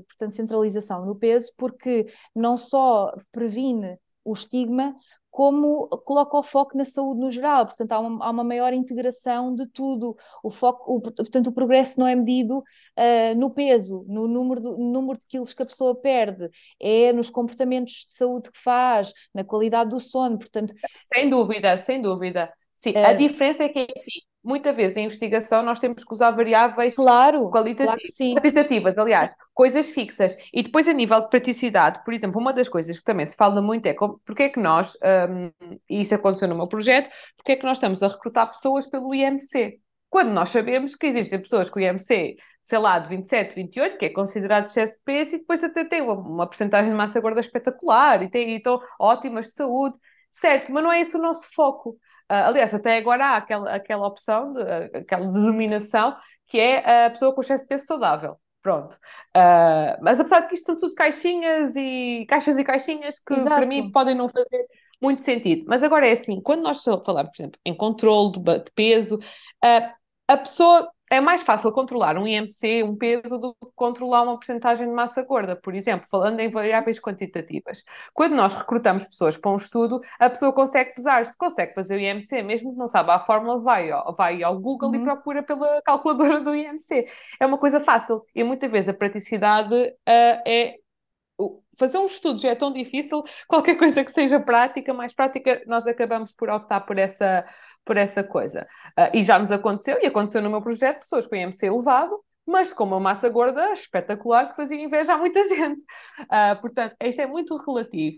portanto, centralização no peso, porque não só previne o estigma, como coloca o foco na saúde no geral, portanto há uma, há uma maior integração de tudo, o foco, o, portanto o progresso não é medido uh, no peso, no número, de, no número de quilos que a pessoa perde, é nos comportamentos de saúde que faz, na qualidade do sono, portanto... Sem dúvida, sem dúvida. Sim, a diferença é que, enfim, muitas vezes em investigação nós temos que usar variáveis claro, qualitativas, claro quantitativas, aliás, coisas fixas. E depois, a nível de praticidade, por exemplo, uma das coisas que também se fala muito é como, porque é que nós, um, e isso aconteceu no meu projeto, porque é que nós estamos a recrutar pessoas pelo IMC? Quando nós sabemos que existem pessoas com IMC, sei lá, de 27, 28, que é considerado excesso de peso, e depois até tem uma, uma porcentagem de massa gorda espetacular, e, tem, e estão ótimas de saúde, certo, mas não é esse o nosso foco. Uh, aliás, até agora há aquela, aquela opção, de, aquela denominação, que é a pessoa com excesso de peso saudável. Pronto. Uh, mas apesar de que isto são tudo caixinhas e caixas e caixinhas que Exato. para mim podem não fazer muito sentido. Mas agora é assim, quando nós falamos, por exemplo, em controle de, de peso, uh, a pessoa é mais fácil controlar um IMC, um peso, do que controlar uma porcentagem de massa gorda, por exemplo, falando em variáveis quantitativas. Quando nós recrutamos pessoas para um estudo, a pessoa consegue pesar-se, consegue fazer o IMC, mesmo que não saiba a fórmula, vai ao, vai ao Google uhum. e procura pela calculadora do IMC. É uma coisa fácil e muitas vezes a praticidade uh, é fazer um estudo já é tão difícil, qualquer coisa que seja prática, mais prática, nós acabamos por optar por essa, por essa coisa. Uh, e já nos aconteceu, e aconteceu no meu projeto, pessoas com IMC elevado, mas com uma massa gorda espetacular que fazia inveja a muita gente. Uh, portanto, isto é muito relativo.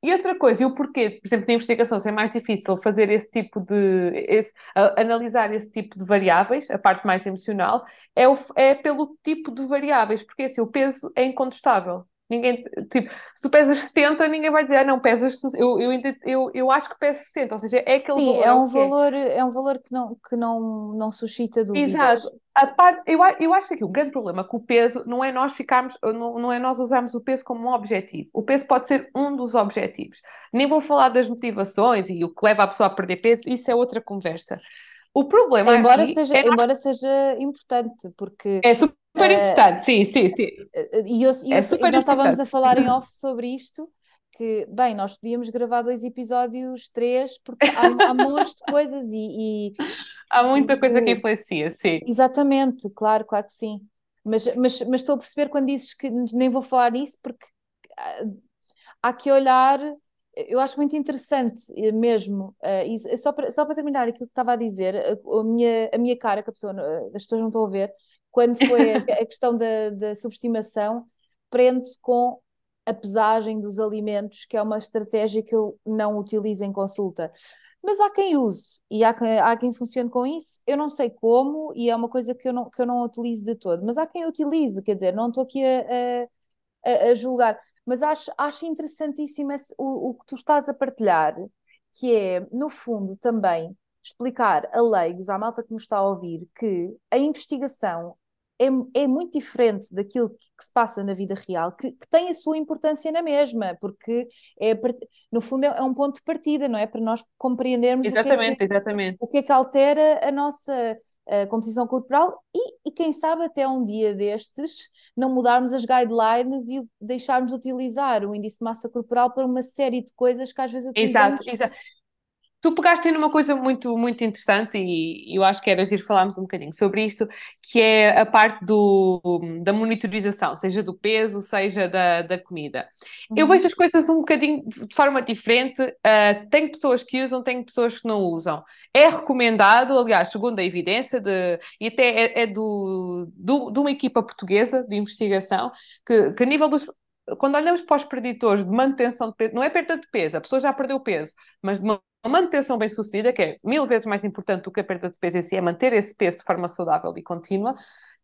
E outra coisa, e o porquê, por exemplo, na investigação ser mais difícil fazer esse tipo de. Esse, analisar esse tipo de variáveis, a parte mais emocional, é, o, é pelo tipo de variáveis, porque assim, o peso é incontestável. Ninguém, tipo, se tu pesas 70, ninguém vai dizer, ah, não, pesas, eu, eu, eu, eu acho que peso 60, ou seja, é aquele Sim, valor. é um valor, é. é um valor que não, que não, não suscita dúvidas. Exato. A parte, eu, eu acho que aqui o grande problema com o peso não é nós ficarmos, não, não é nós usarmos o peso como um objetivo. O peso pode ser um dos objetivos. Nem vou falar das motivações e o que leva a pessoa a perder peso, isso é outra conversa. O problema embora seja, é embora seja importante, porque é super super uh, importante, sim, sim, sim. E, eu, e, é super e nós estávamos a falar em off sobre isto, que, bem, nós podíamos gravar dois episódios, três, porque há, há montes de coisas e, e Há muita coisa que influencia, sim. Exatamente, claro, claro que sim. Mas, mas, mas estou a perceber quando dizes que nem vou falar nisso, porque há que olhar eu acho muito interessante eh, mesmo, uh, e só para, só para terminar aquilo que estava a dizer, a, a, minha, a minha cara, que a pessoa, as pessoas não estão a ver, quando foi a, a questão da, da subestimação, prende-se com a pesagem dos alimentos, que é uma estratégia que eu não utilizo em consulta. Mas há quem use e há quem, há quem funcione com isso. Eu não sei como e é uma coisa que eu não, que eu não utilizo de todo. Mas há quem utilize, quer dizer, não estou aqui a, a, a julgar. Mas acho, acho interessantíssimo esse, o, o que tu estás a partilhar, que é, no fundo, também explicar a leigos, à malta que nos está a ouvir, que a investigação é, é muito diferente daquilo que, que, se passa na vida real, que, que, tem a sua importância na mesma, porque é, no fundo é, é um ponto de partida, não é? Para nós compreendermos exatamente, o, que é que, exatamente. o que é que altera a nossa a composição corporal e, e, quem sabe até um dia destes não mudarmos as guidelines e deixarmos de utilizar o índice de massa corporal para uma série de coisas que às vezes utilizamos. Exato, exato. Tu pegaste numa coisa muito, muito interessante e eu acho que era ir falarmos um bocadinho sobre isto, que é a parte do, da monitorização, seja do peso, seja da, da comida. Uhum. Eu vejo as coisas um bocadinho de forma diferente. Uh, tem pessoas que usam, tem pessoas que não usam. É recomendado, aliás, segundo a evidência, de, e até é, é do, do, de uma equipa portuguesa de investigação, que, que a nível dos quando olhamos para os preditores de manutenção de peso, não é perda de peso, a pessoa já perdeu peso, mas de uma manutenção bem sucedida, que é mil vezes mais importante do que a perda de peso em si, é manter esse peso de forma saudável e contínua.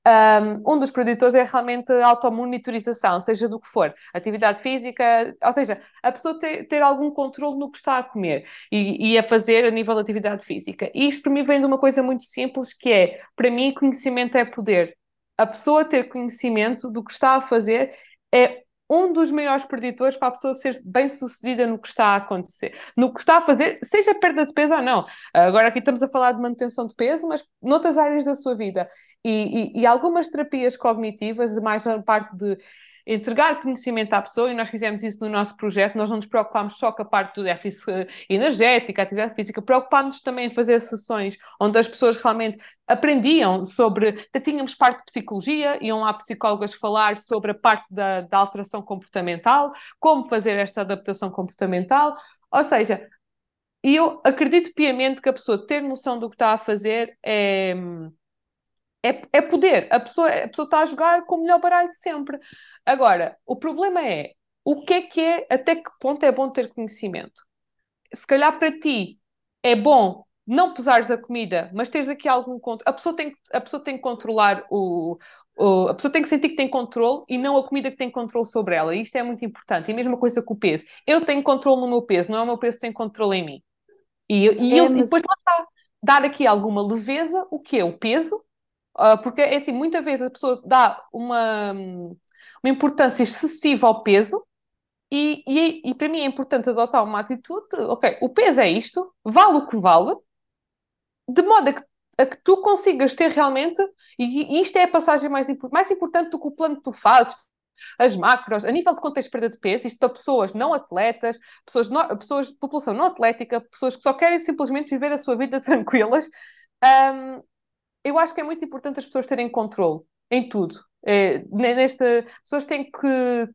Um, dos preditores é realmente a automonitorização, seja do que for, atividade física, ou seja, a pessoa ter, ter algum controle no que está a comer e, e, a fazer a nível de atividade física. E isto para mim vem de uma coisa muito simples que é, para mim, conhecimento é poder. A pessoa ter conhecimento do que está a fazer é um dos maiores preditores para a pessoa ser bem sucedida no que está a acontecer, no que está a fazer, seja perda de peso ou não. Agora aqui estamos a falar de manutenção de peso, mas noutras áreas da sua vida. E, e, e algumas terapias cognitivas, mais na parte de entregar conhecimento à pessoa, e nós fizemos isso no nosso projeto, nós não nos preocupámos só com a parte do déficit energético, a atividade física, preocupámos também em fazer sessões onde as pessoas realmente aprendiam sobre, tínhamos parte de psicologia, iam lá psicólogas falar sobre a parte da, da alteração comportamental, como fazer esta adaptação comportamental, ou seja, eu acredito piamente que a pessoa ter noção do que está a fazer é é, é poder. A pessoa, a pessoa está a jogar com o melhor baralho de sempre. Agora, o problema é o que é que é, até que ponto é bom ter conhecimento? Se calhar para ti é bom não pesares a comida, mas teres aqui algum controle. A pessoa tem, a pessoa tem que controlar o, o, A pessoa tem que sentir que tem controle e não a comida que tem controle sobre ela. E isto é muito importante. E a mesma coisa com o peso. Eu tenho controle no meu peso, não é o meu peso que tem controle em mim. E, e, é, eu, mas... e depois lá está. Dar aqui alguma leveza, o que é o peso, Uh, porque é assim, muitas vezes a pessoa dá uma, uma importância excessiva ao peso e, e, e, para mim é importante adotar uma atitude, ok, o peso é isto, vale o que vale, de modo a que, a que tu consigas ter realmente, e, isto é a passagem mais, mais importante do que o plano que tu fazes, as macros, a nível de contexto de perda de peso, isto para pessoas não atletas, pessoas, pessoas de população não atlética, pessoas que só querem simplesmente viver a sua vida tranquilas, um, eu acho que é muito importante as pessoas terem controle em tudo. É, nesta, as pessoas têm que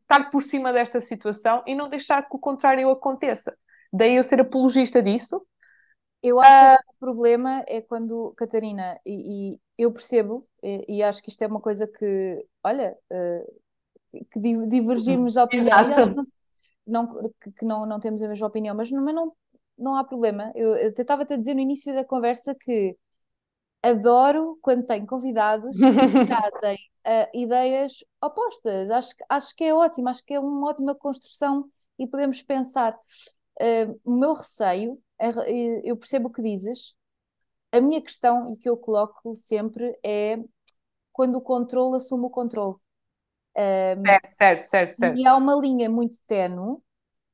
estar por cima desta situação e não deixar que o contrário aconteça. Daí eu ser apologista disso. Eu acho que o problema é quando, Catarina, e, e eu percebo, e, e, acho que isto é uma coisa que, olha, uh, que divergirmos de opinião, não, não, que, que não, não temos a mesma opinião, mas, mas não, não há problema. Eu, eu estava-te a dizer no início da conversa que adoro quando tenho convidados que trazem uh, ideias opostas. Acho, acho que é ótimo, acho que é uma ótima construção e podemos pensar. Uh, o meu receio, é, eu percebo o que dizes, a minha questão e que eu coloco sempre é quando o controle assume o controle. Um, certo, certo, certo, certo. E há uma linha muito tenue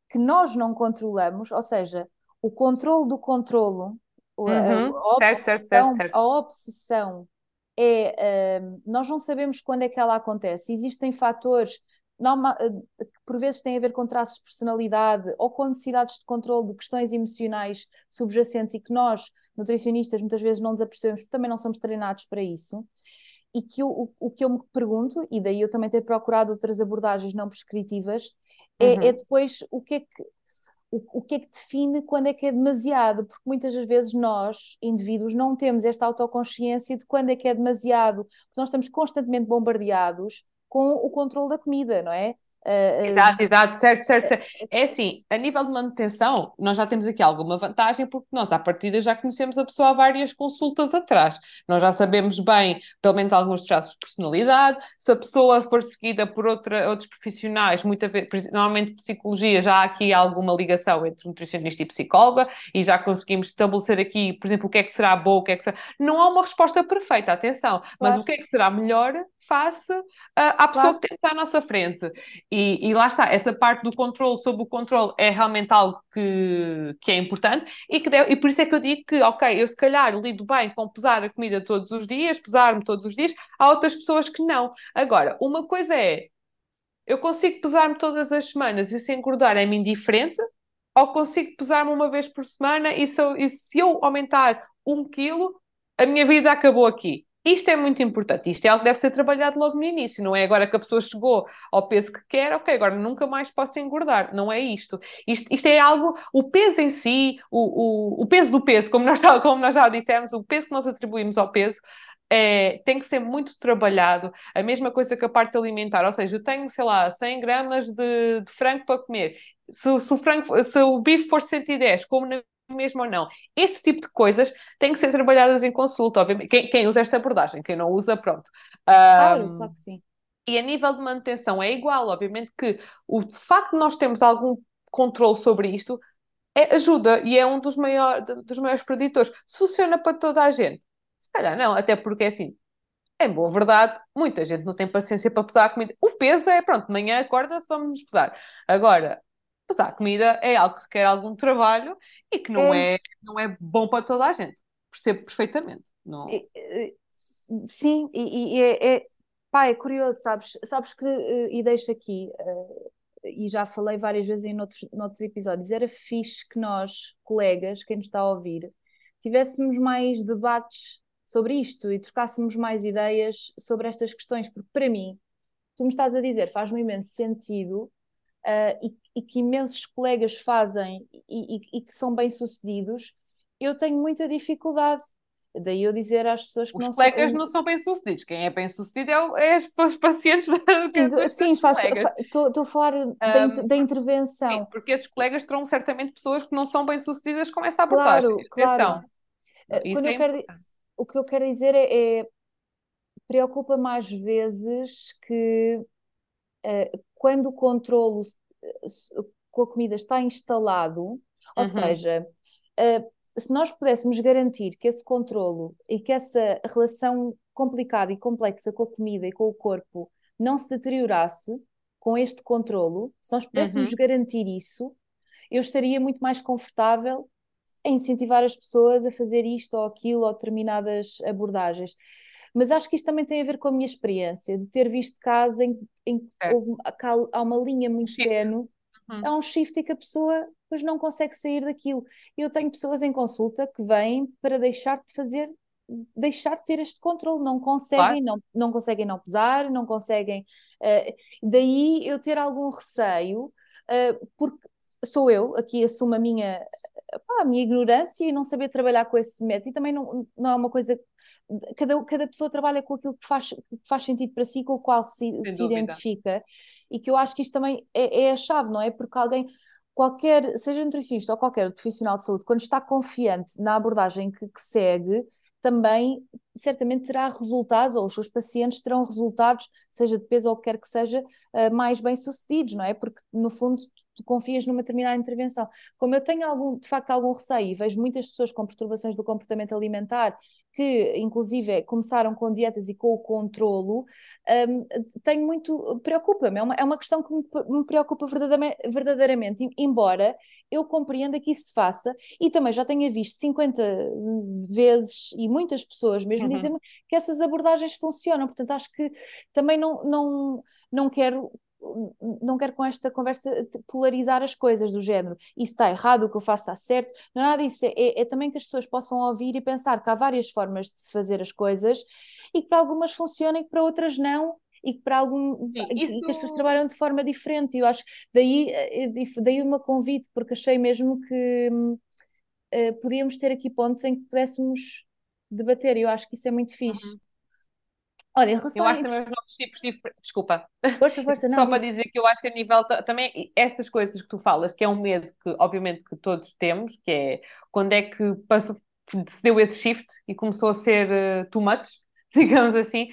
que nós não controlamos, ou seja, o controle do controlo Uhum. A, a, certo, certo, certo, certo. a obsessão é. Uh, nós não sabemos quando é que ela acontece. Existem fatores que por vezes têm a ver com traços de personalidade ou com necessidades de controle de questões emocionais subjacentes e que nós, nutricionistas, muitas vezes não nos apercebemos porque também não somos treinados para isso. E que eu, o, o que eu me pergunto, e daí eu também ter procurado outras abordagens não prescritivas, é, uhum. é depois o que é que o, o que é que define quando é que é demasiado, porque muitas das vezes nós, indivíduos, não temos esta autoconsciência de quando é que é demasiado, porque nós estamos constantemente bombardeados com o controle da comida, não é? Uh, exato, exato, certo, certo, certo. É assim, a nível de manutenção, nós já temos aqui alguma vantagem, porque nós, à partida, já conhecemos a pessoa há várias consultas atrás. Nós já sabemos bem, pelo menos, alguns traços de personalidade. Se a pessoa for seguida por outra, outros profissionais, muitas vezes, normalmente psicologia, já há aqui alguma ligação entre nutricionista e psicóloga, e já conseguimos estabelecer aqui, por exemplo, o que é que será bom, o que é que será. Não há uma resposta perfeita, atenção, mas claro. o que é que será melhor face uh, à pessoa claro. que está à nossa frente. E, e, lá está, essa parte do controle sobre o controle é realmente algo que, que é importante e, que deve, e por isso é que eu digo que, ok, eu se calhar lido bem com pesar a comida todos os dias, pesar-me todos os dias, há outras pessoas que não. Agora, uma coisa é, eu consigo pesar-me todas as semanas e se engordar é-me indiferente, ou consigo pesar-me uma vez por semana e se, eu, e se eu aumentar um quilo, a minha vida acabou aqui. Isto é muito importante, isto é algo que deve ser trabalhado logo no início, não é agora que a pessoa chegou ao peso que quer, ok, agora nunca mais posso engordar, não é isto. Isto, isto é algo, o peso em si, o, o, o peso do peso, como nós, como nós já dissemos, o peso que nós atribuímos ao peso, é, tem que ser muito trabalhado. A mesma coisa que a parte alimentar, ou seja, eu tenho, sei lá, 100 gramas de, de frango para comer. Se, se, o frango, se o bife for 110, como na mesmo ou não. Este tipo de coisas têm que ser trabalhadas em consulta, obviamente. Quem, quem usa esta abordagem, quem não usa, pronto. Claro, um, claro que sim. E a nível de manutenção é igual, obviamente que o facto de nós termos algum controle sobre isto é, ajuda e é um dos, maior, dos maiores preditores. Se funciona para toda a gente, se calhar não, até porque é assim, em boa verdade, muita gente não tem paciência para pesar a comida. O peso é, pronto, de manhã acorda-se, vamos pesar. Agora, pesar comida é algo que requer algum trabalho e que não é, é não é bom para toda a gente. Percebo perfeitamente. Não... Sim, e, e é, é, pá, é curioso, sabes? Sabes que, eh, e deixo aqui, uh, e já falei várias vezes em noutros, noutros episódios, era fixe que nós, colegas, quem nos está a ouvir, tivéssemos mais debates sobre isto e trocássemos mais ideias sobre estas questões, porque para mim, tu me estás a dizer, faz-me imenso sentido uh, e, e, que imensos colegas fazem e, e, e que são bem-sucedidos, eu tenho muita dificuldade. Daí eu dizer às pessoas que os não são. Os colegas não são bem-sucedidos. Quem é bem-sucedido é, é os pacientes da Sim, sim estou a falar um, da, da, intervenção. Sim, porque esses colegas terão certamente pessoas que não são bem-sucedidas com essa abordagem. Claro, claro. Uh, Quando é quero, o que eu quero dizer é, é preocupa mais vezes que uh, quando o controlo com a comida está instalado, ou uhum. seja, uh, se nós pudéssemos garantir que esse controlo e que essa relação complicada e complexa com a comida e com o corpo não se deteriorasse com este controlo, se nós pudéssemos uhum. garantir isso, eu estaria muito mais confortável a incentivar as pessoas a fazer isto ou aquilo ou determinadas abordagens. Mas acho que isto também tem a ver com a minha experiência de ter visto casos em, em que houve, há uma linha muito tenue, uhum. há um shift e que a pessoa depois não consegue sair daquilo. Eu tenho pessoas em consulta que vêm para deixar de fazer, deixar de ter este controle, não conseguem, claro. não, não conseguem não pesar, não conseguem. Uh, daí eu ter algum receio, uh, porque sou eu, aqui assumo a minha, pá, a minha ignorância e não saber trabalhar com esse método. E também não, não é uma coisa. Cada, cada pessoa trabalha com aquilo que faz, que faz sentido para si, com o qual se, se identifica. E que eu acho que isto também é, é a chave, não é? Porque alguém qualquer, seja nutricionista ou qualquer profissional de saúde, quando está confiante na abordagem que, que, segue, também certamente terá resultados, ou os seus pacientes terão resultados, seja de peso ou o que quer que seja, uh, mais bem-sucedidos, não é? Porque, no fundo, tu, confias numa determinada intervenção. Como eu tenho, algum, de facto, algum receio e vejo muitas pessoas com perturbações do comportamento alimentar que, inclusive, começaram com dietas e com o controlo, um, tenho muito... preocupa-me, é uma, é uma questão que me, me preocupa verdadeiramente, embora eu compreenda que isso se faça. E também já tenha visto 50 vezes e muitas pessoas mesmo uhum. dizem que essas abordagens funcionam, portanto acho que também não, não, não quero não quero com esta conversa polarizar as coisas do género, isso está errado, o que eu faço está certo, não é nada disso, é, é, é, também que as pessoas possam ouvir e pensar que há várias formas de se fazer as coisas e que para algumas funcionam e que para outras não, e que para algum Sim, isso... e que as pessoas trabalham de forma diferente. E eu acho daí, eh, daí o meu convite, porque achei mesmo que uh, podíamos ter aqui pontos em que pudéssemos debater, e eu acho que isso é muito fixe. Uhum. Olha, em relação eu acho que também os tipos diferentes. Desculpa. Força, força, não. Só para dizer que eu acho que a nível. Também essas coisas que tu falas, que é um medo que, obviamente, que todos temos, que é quando é que passou, se deu esse shift e começou a ser uh, too much, digamos assim.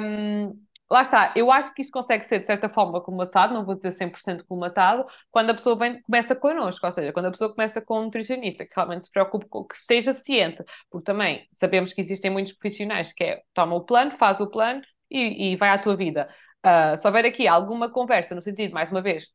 Um, lá está, eu acho que isto consegue ser de certa forma comatado, não vou dizer 100% comatado, quando a pessoa vem, começa connosco, ou seja, quando a pessoa começa com um nutricionista que realmente se preocupe com que esteja ciente, porque também sabemos que existem muitos profissionais que é, toma o plano, faz o plano e, e vai à tua vida. Uh, se houver aqui alguma conversa no sentido, mais uma vez,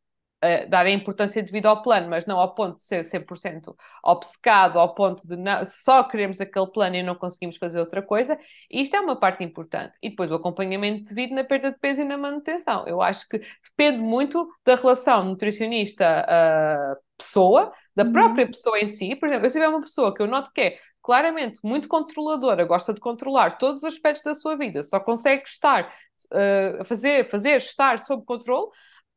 uh, dar a importância devido ao plano, mas não ao ponto de ser 100% obcecado, ao ponto de não, só queremos aquele plano e não conseguimos fazer outra coisa. Isto é uma parte importante. E depois o acompanhamento devido na perda de peso e na manutenção. Eu acho que depende muito da relação nutricionista-pessoa, da uhum. própria pessoa em si. Por exemplo, se tiver uma pessoa que eu noto que é claramente muito controladora, gosta de controlar todos os aspectos da sua vida, só consegue estar, uh, fazer, fazer estar sob controle,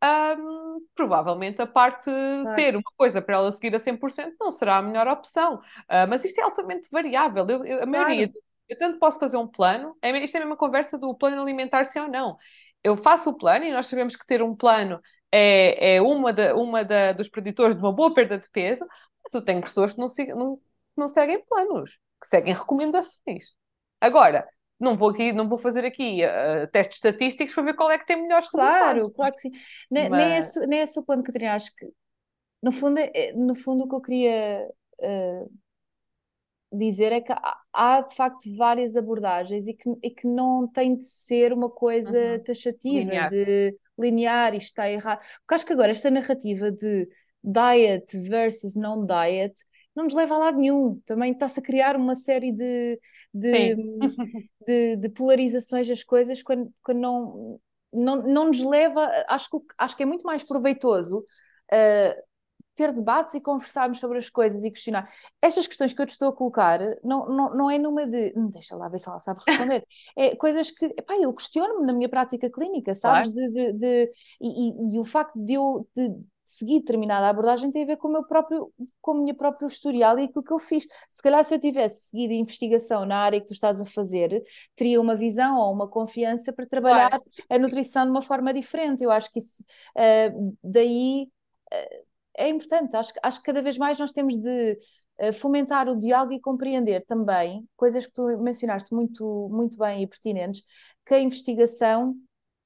um, provavelmente a parte claro. ter uma coisa para ela seguir a 100% não será a melhor opção. Uh, mas isto é altamente variável. Eu, eu a maioria, claro. eu tanto posso fazer um plano, é, isto é a mesma conversa do plano alimentar, sim ou não. Eu faço o plano e nós sabemos que ter um plano é, é uma, da, uma da, dos preditores de uma boa perda de peso, mas eu tenho pessoas que não, não, não seguem planos, que seguem recomendações. Agora, não vou aqui, não vou fazer aqui uh, testes estatísticos para ver qual é que tem melhores claro, resultados. Claro, claro que sim. Nem, Mas... nem, é esse, nem é esse o ponto, Catarina. Acho que, no fundo, é, no fundo o que eu queria uh, dizer é que há, há, de facto várias abordagens e que, e que não tem de ser uma coisa uhum. taxativa, linear. de linear, isto está errado. Porque acho que agora esta narrativa de diet versus non-diet não nos leva a lado nenhum. Também está-se a criar uma série de, de, de, de, polarizações das coisas quando, quando não, não, não nos leva. Acho que, acho que é muito mais proveitoso. Uh, ter debates e conversarmos sobre as coisas e questionar. Estas questões que eu te estou a colocar não, não, não é numa de hum, deixa lá ver se ela sabe responder. É coisas que epá, eu questiono-me na minha prática clínica, sabes? Claro. De, de, de, e, e, e, o facto de eu de, seguir determinada abordagem tem a ver com o meu próprio, com o meu próprio historial e aquilo que eu fiz. Se calhar se eu tivesse seguido investigação na área que tu estás a fazer, teria uma visão ou uma confiança para trabalhar claro. a nutrição de uma forma diferente. Eu acho que isso, uh, daí uh, é importante. Acho, acho que cada vez mais nós temos de uh, fomentar o diálogo e compreender também coisas que tu mencionaste muito, muito bem e pertinentes, que a investigação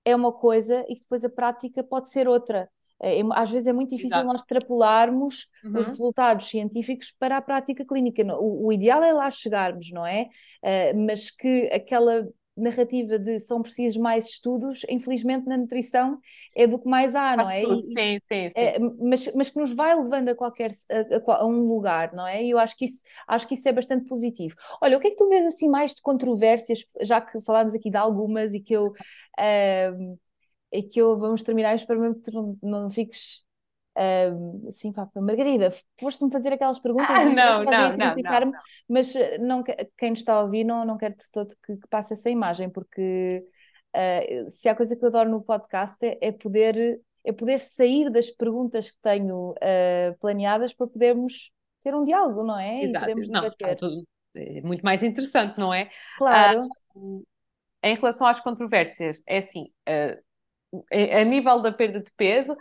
é uma coisa e que depois a prática pode ser outra. É, é, às vezes é muito difícil Exato. nós extrapolarmos uhum. os resultados científicos para a prática clínica. O, o ideal é lá chegarmos, não é? Uh, mas que aquela narrativa de são precisos mais estudos, infelizmente na nutrição é do que mais há, não é? E, sim, sim, sim. É, mas, mas que nos vai levando a qualquer a, a, um lugar, não é? E eu acho que isso acho que isso é bastante positivo. Olha, o que é que tu vês assim mais de controvérsias, já que falámos aqui de algumas e que eu uh, é que eu vamos terminar, espero mesmo que tu não, não fiques assim, pá, Margarida, foste-me fazer aquelas perguntas ah, não, não, não, não, mas eh, não, quem nos está a ouvir não, não quer de todo que, que passe essa imagem, porque uh, se há coisa que eu adoro no podcast é, é, poder, é poder sair das perguntas que tenho uh, planeadas para podermos ter um diálogo, não é? Exato, e podemos não, debater. Tudo, é muito mais interessante, não é? Claro. Uh, em relação às controvérsias, é assim, uh, a nível da perda de peso, uh,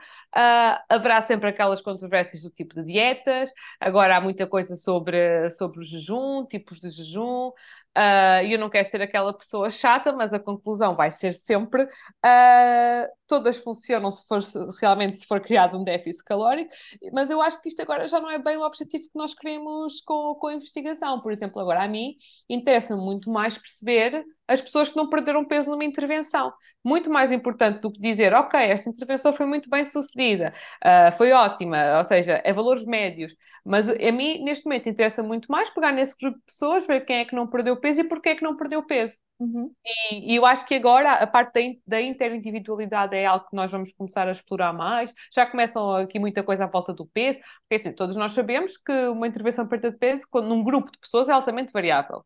haverá sempre aquelas controvérsias do tipo de dietas. Agora há muita coisa sobre, sobre o jejum, tipos de jejum. Uh, eu não quero ser aquela pessoa chata, mas a conclusão vai ser sempre uh, todas funcionam se for realmente se for criado um déficit calórico, mas eu acho que isto agora já não é bem o objetivo que nós queremos com, com a investigação. Por exemplo, agora a mim interessa-me muito mais perceber as pessoas que não perderam peso numa intervenção. Muito mais importante do que dizer, ok, esta intervenção foi muito bem sucedida, uh, foi ótima, ou seja, é valores médios. Mas a mim, neste momento, interessa muito mais pegar nesse grupo de pessoas, ver quem é que não perdeu peso e porquê é que não perdeu peso. Uhum. E, e, eu acho que agora a parte da, da interindividualidade é algo que nós vamos começar a explorar mais. Já começam aqui muita coisa à volta do peso, porque assim, todos nós sabemos que uma intervenção de perda de peso, num grupo de pessoas, é altamente variável.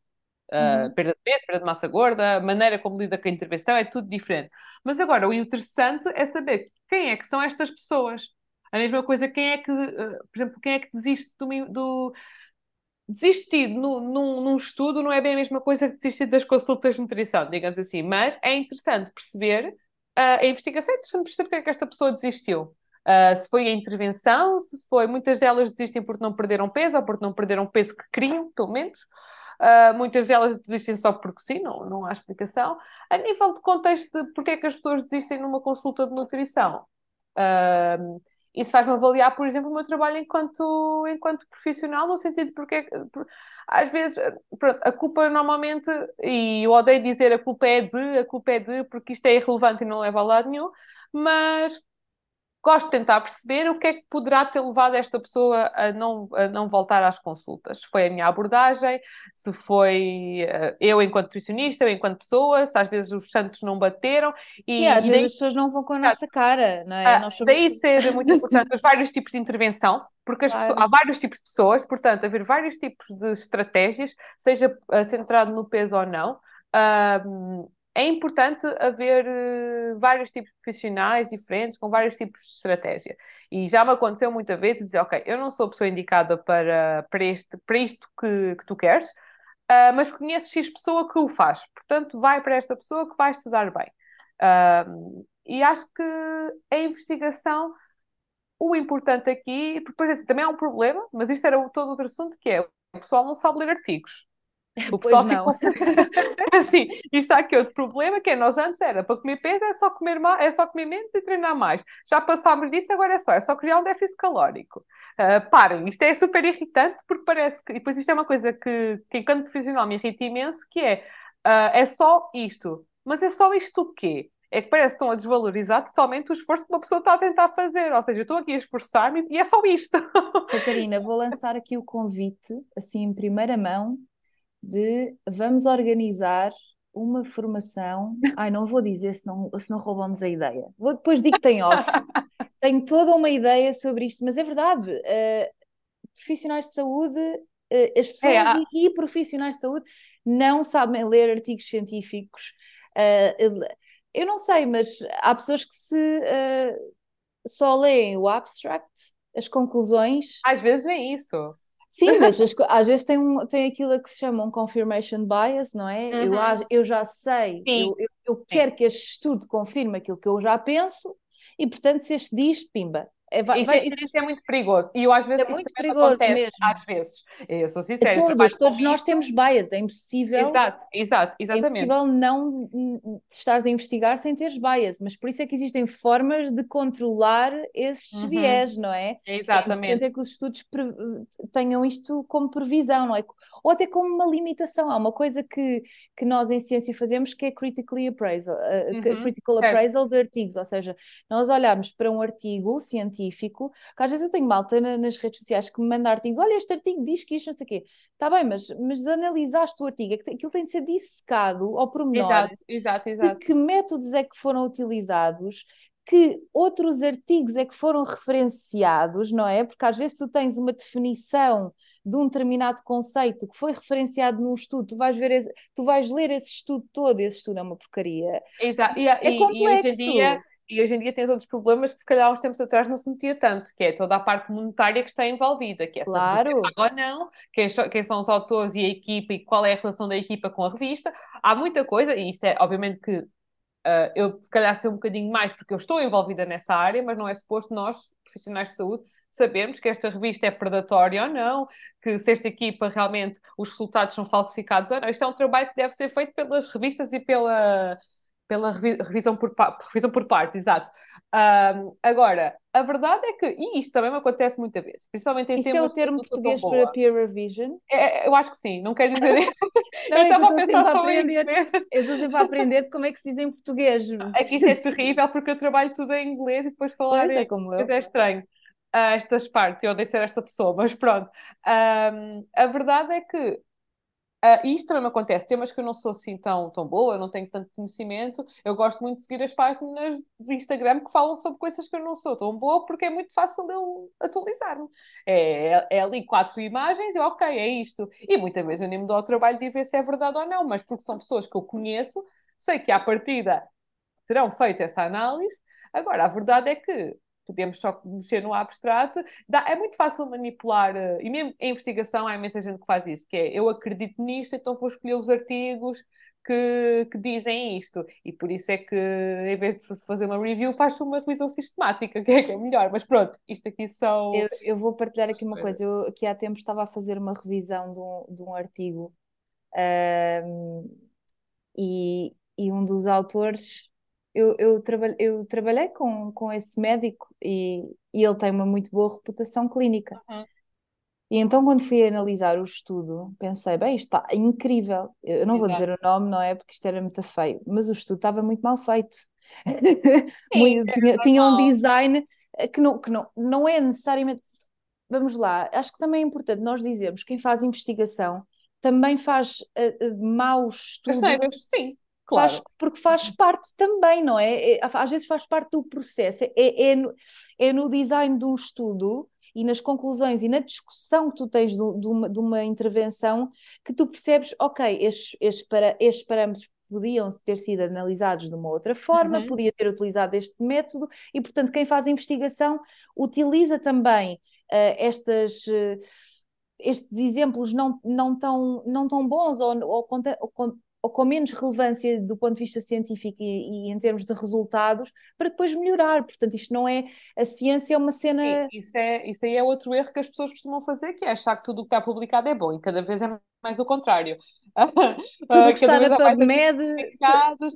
Uh, uhum. Perda de peso, perda de massa gorda, a maneira como lida com a intervenção é tudo diferente. Mas agora, o interessante é saber quem é que são estas pessoas. A mesma coisa, quem é que, uh, por exemplo, quem é que desiste do, do desistir no, num, num, estudo não é bem a mesma coisa que desistir das consultas de nutrição, digamos assim, mas é interessante perceber, uh, a investigação é interessante perceber porque é que esta pessoa desistiu. Uh, se foi a intervenção, se foi. Muitas delas desistem porque não perderam peso ou porque não perderam peso que queriam, pelo menos. Uh, muitas delas desistem só porque sim, não, não há explicação. A nível de contexto de porque é que as pessoas desistem numa consulta de nutrição, uh, isso faz-me avaliar, por exemplo, o meu trabalho enquanto, enquanto profissional, no sentido de porque, porque às vezes pronto, a culpa normalmente, e eu odeio dizer a culpa é de, a culpa é de, porque isto é irrelevante e não leva a lado nenhum, mas gosto de tentar perceber o que é que poderá ter levado esta pessoa a não, a não voltar às consultas. Se foi a minha abordagem, se foi uh, eu enquanto nutricionista, eu enquanto pessoa, se às vezes os santos não bateram. E, e às e vezes daí... as pessoas não vão com a nossa cara, não é? Ah, somos... Daí ser muito importante os vários tipos de intervenção, porque claro. pessoas, há vários tipos de pessoas, portanto, haver vários tipos de estratégias, seja uh, centrado no peso ou não. Uh, é importante haver uh, vários tipos de profissionais diferentes, com vários tipos de estratégia. E já me aconteceu muitas vezes dizer, ok, eu não sou a pessoa indicada para, para, este, para isto que, que tu queres, uh, mas conheces X pessoa que o faz. Portanto, vai para esta pessoa que vai estudar bem. Uh, e acho que a investigação, o importante aqui, porque depois, também há um problema, mas isto era todo outro assunto, que é o pessoal não sabe ler artigos. O pessoal ficou assim, e está aqui outro problema, que é nós antes era para comer peso é só comer, mais, é só comer menos e treinar mais. Já passámos disso, agora é só, é só criar um déficit calórico. Uh, parem, isto é super irritante porque parece que, e depois isto é uma coisa que, que enquanto profissional me irrita imenso, que é, uh, é só isto. Mas é só isto o quê? é que parece que estão a desvalorizar totalmente o esforço que uma pessoa está a tentar fazer. Ou seja, eu estou aqui a esforçar-me e é só isto. Catarina, vou lançar aqui o convite, assim em primeira mão, de vamos organizar uma formação. Ai, não vou dizer se não, se não roubamos a ideia. Vou, depois digo que tem off. Tenho toda uma ideia sobre isto, mas é verdade. Uh, profissionais de saúde, uh, as pessoas é, e, e, profissionais de saúde não sabem ler artigos científicos. Uh, eu não sei, mas há pessoas que se só leem o abstract, as conclusões. Às vezes nem isso. Sim, mas as, às vezes tem, um, tem aquilo que se chama um confirmation bias, não é? Uhum. Eu, eu já sei, eu, eu, eu quero que este estudo confirme aquilo que eu já penso e, portanto, se este diz, pimba, vai, vai isso, isso, é muito perigoso. E eu às vezes é muito perigoso mesmo. Às vezes. Eu sou sincera. Todos, todos nós temos bias. É impossível. Exato, exato, exatamente. É impossível não estares a investigar sem teres bias. Mas por isso é que existem formas de controlar esses uhum. viés, não é? Exatamente. É que os estudos tenham isto como previsão, não é? Ou até como uma limitação. Há uma coisa que, que nós em ciência fazemos que é critically appraisal, uh, uhum. critical certo. appraisal de artigos. Ou seja, nós olhamos para um artigo científico científico, que às vezes eu tenho malta na, nas redes sociais que me manda artigos, olha, este artigo diz que isto, não sei o quê. Está bem, mas, mas analisaste o artigo, é que aquilo tem de ser dissecado ao pormenor. Exato, exato, exato. Que métodos é que foram utilizados, que outros artigos é que foram referenciados, não é? Porque às vezes tu tens uma definição de um determinado conceito que foi referenciado num estudo, tu vais ver, esse, tu vais ler esse estudo todo, esse estudo é uma porcaria. Exato. E, é complexo. E hoje em dia e hoje em dia tens outros problemas que se calhar há uns tempos atrás não se metia tanto, que é toda a parte monetária que está envolvida, que é claro. se é ou não, quem, quem, são os autores e a equipa e qual é a relação da equipa com a revista. Há muita coisa, e isso é obviamente que uh, eu se calhar sei um bocadinho mais porque eu estou envolvida nessa área, mas não é suposto nós, profissionais de saúde, sabemos que esta revista é predatória ou não, que se esta equipa realmente os resultados são falsificados ou não. Isto é um trabalho que deve ser feito pelas revistas e pela pela revisão por, revisão por partes, exato. Um, agora, a verdade é que, e isto também me acontece muitas vezes, principalmente em Isso é o termo português para peer revision? É, eu acho que sim, não quer dizer não, eu é estava a pensar só aprender, Eu estou sempre a aprender de como é que se diz em português. É que isto é terrível porque eu trabalho tudo em inglês e depois falar pois é, como eu. é estranho. Uh, estas partes, eu odeio ser esta pessoa, mas pronto. Um, a verdade é que Uh, e isto também me acontece, temas que eu não sou assim tão, tão boa, eu não tenho tanto conhecimento, eu gosto muito de seguir as páginas do Instagram que falam sobre coisas que eu não sou tão boa, porque é muito fácil eu atualizar-me. É, é, ali quatro imagens e ok, é isto. E muitas vezes eu nem me dou ao trabalho de ver se é verdade ou não, mas porque são pessoas que eu conheço, sei que à partida terão feito essa análise. Agora, a verdade é que podemos só mexer no abstrato. Dá, é muito fácil manipular, uh, e mesmo em investigação há imensa gente que faz isso, que é eu acredito nisto, então vou escolher os artigos que, que dizem isto. E por isso é que, em vez de fazer uma review, faz uma revisão sistemática, que é, que é melhor. Mas pronto, isto aqui são. Eu, eu vou partilhar aqui uma coisa. Eu aqui há tempo estava a fazer uma revisão de um, de um artigo. Um, e, e um dos autores eu, eu, traba eu trabalhei com, com esse médico e, e ele tem uma muito boa reputação clínica. Uhum. E então, quando fui analisar o estudo, pensei, bem, isto está incrível. Eu não Exato. vou dizer o nome, não é? Porque isto era muito feio, mas o estudo estava muito mal feito. Sim, muito, é tinha, tinha, um design que não, que não, não é necessariamente. Vamos lá, acho que também é importante nós dizermos quem faz investigação também faz uh, uh, maus estudos. Sim. Claro. Faz, porque faz parte também, não é? é? Às vezes faz parte do processo. É, é, no, é no design de um estudo e nas conclusões e na discussão que tu tens de, de, uma, de uma, intervenção que tu percebes, ok, estes, estes, para, estes parâmetros podiam ter sido analisados de uma outra forma, uhum. podia ter utilizado este método, e portanto quem faz investigação utiliza também uh, estas. Uh, estes exemplos não, não, tão, não tão bons ou, ou, ou, ou com menos relevância do ponto de vista científico e, e, em termos de resultados, para depois melhorar. Portanto, isto não é. A ciência é uma cena. isso, é, isso aí é outro erro que as pessoas costumam fazer, que é achar que tudo o que está publicado é bom, e cada vez é mais o contrário. Tudo o que está na PubMed.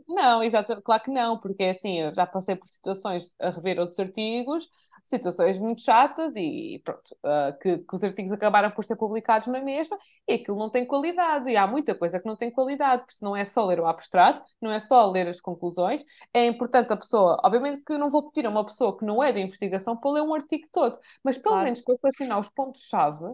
Não, exato, claro que não, porque é assim, eu já passei por situações a rever outros artigos situações muito chatas e pronto, uh, que, que, os artigos acabaram por ser publicados na mesma e aquilo não tem qualidade. E há muita coisa que não tem qualidade, porque não é só ler o abstrato, não é só ler as conclusões, é importante a pessoa, obviamente que eu não vou pedir a uma pessoa que não é da investigação para ler um artigo todo, mas pelo claro. menos para selecionar os pontos-chave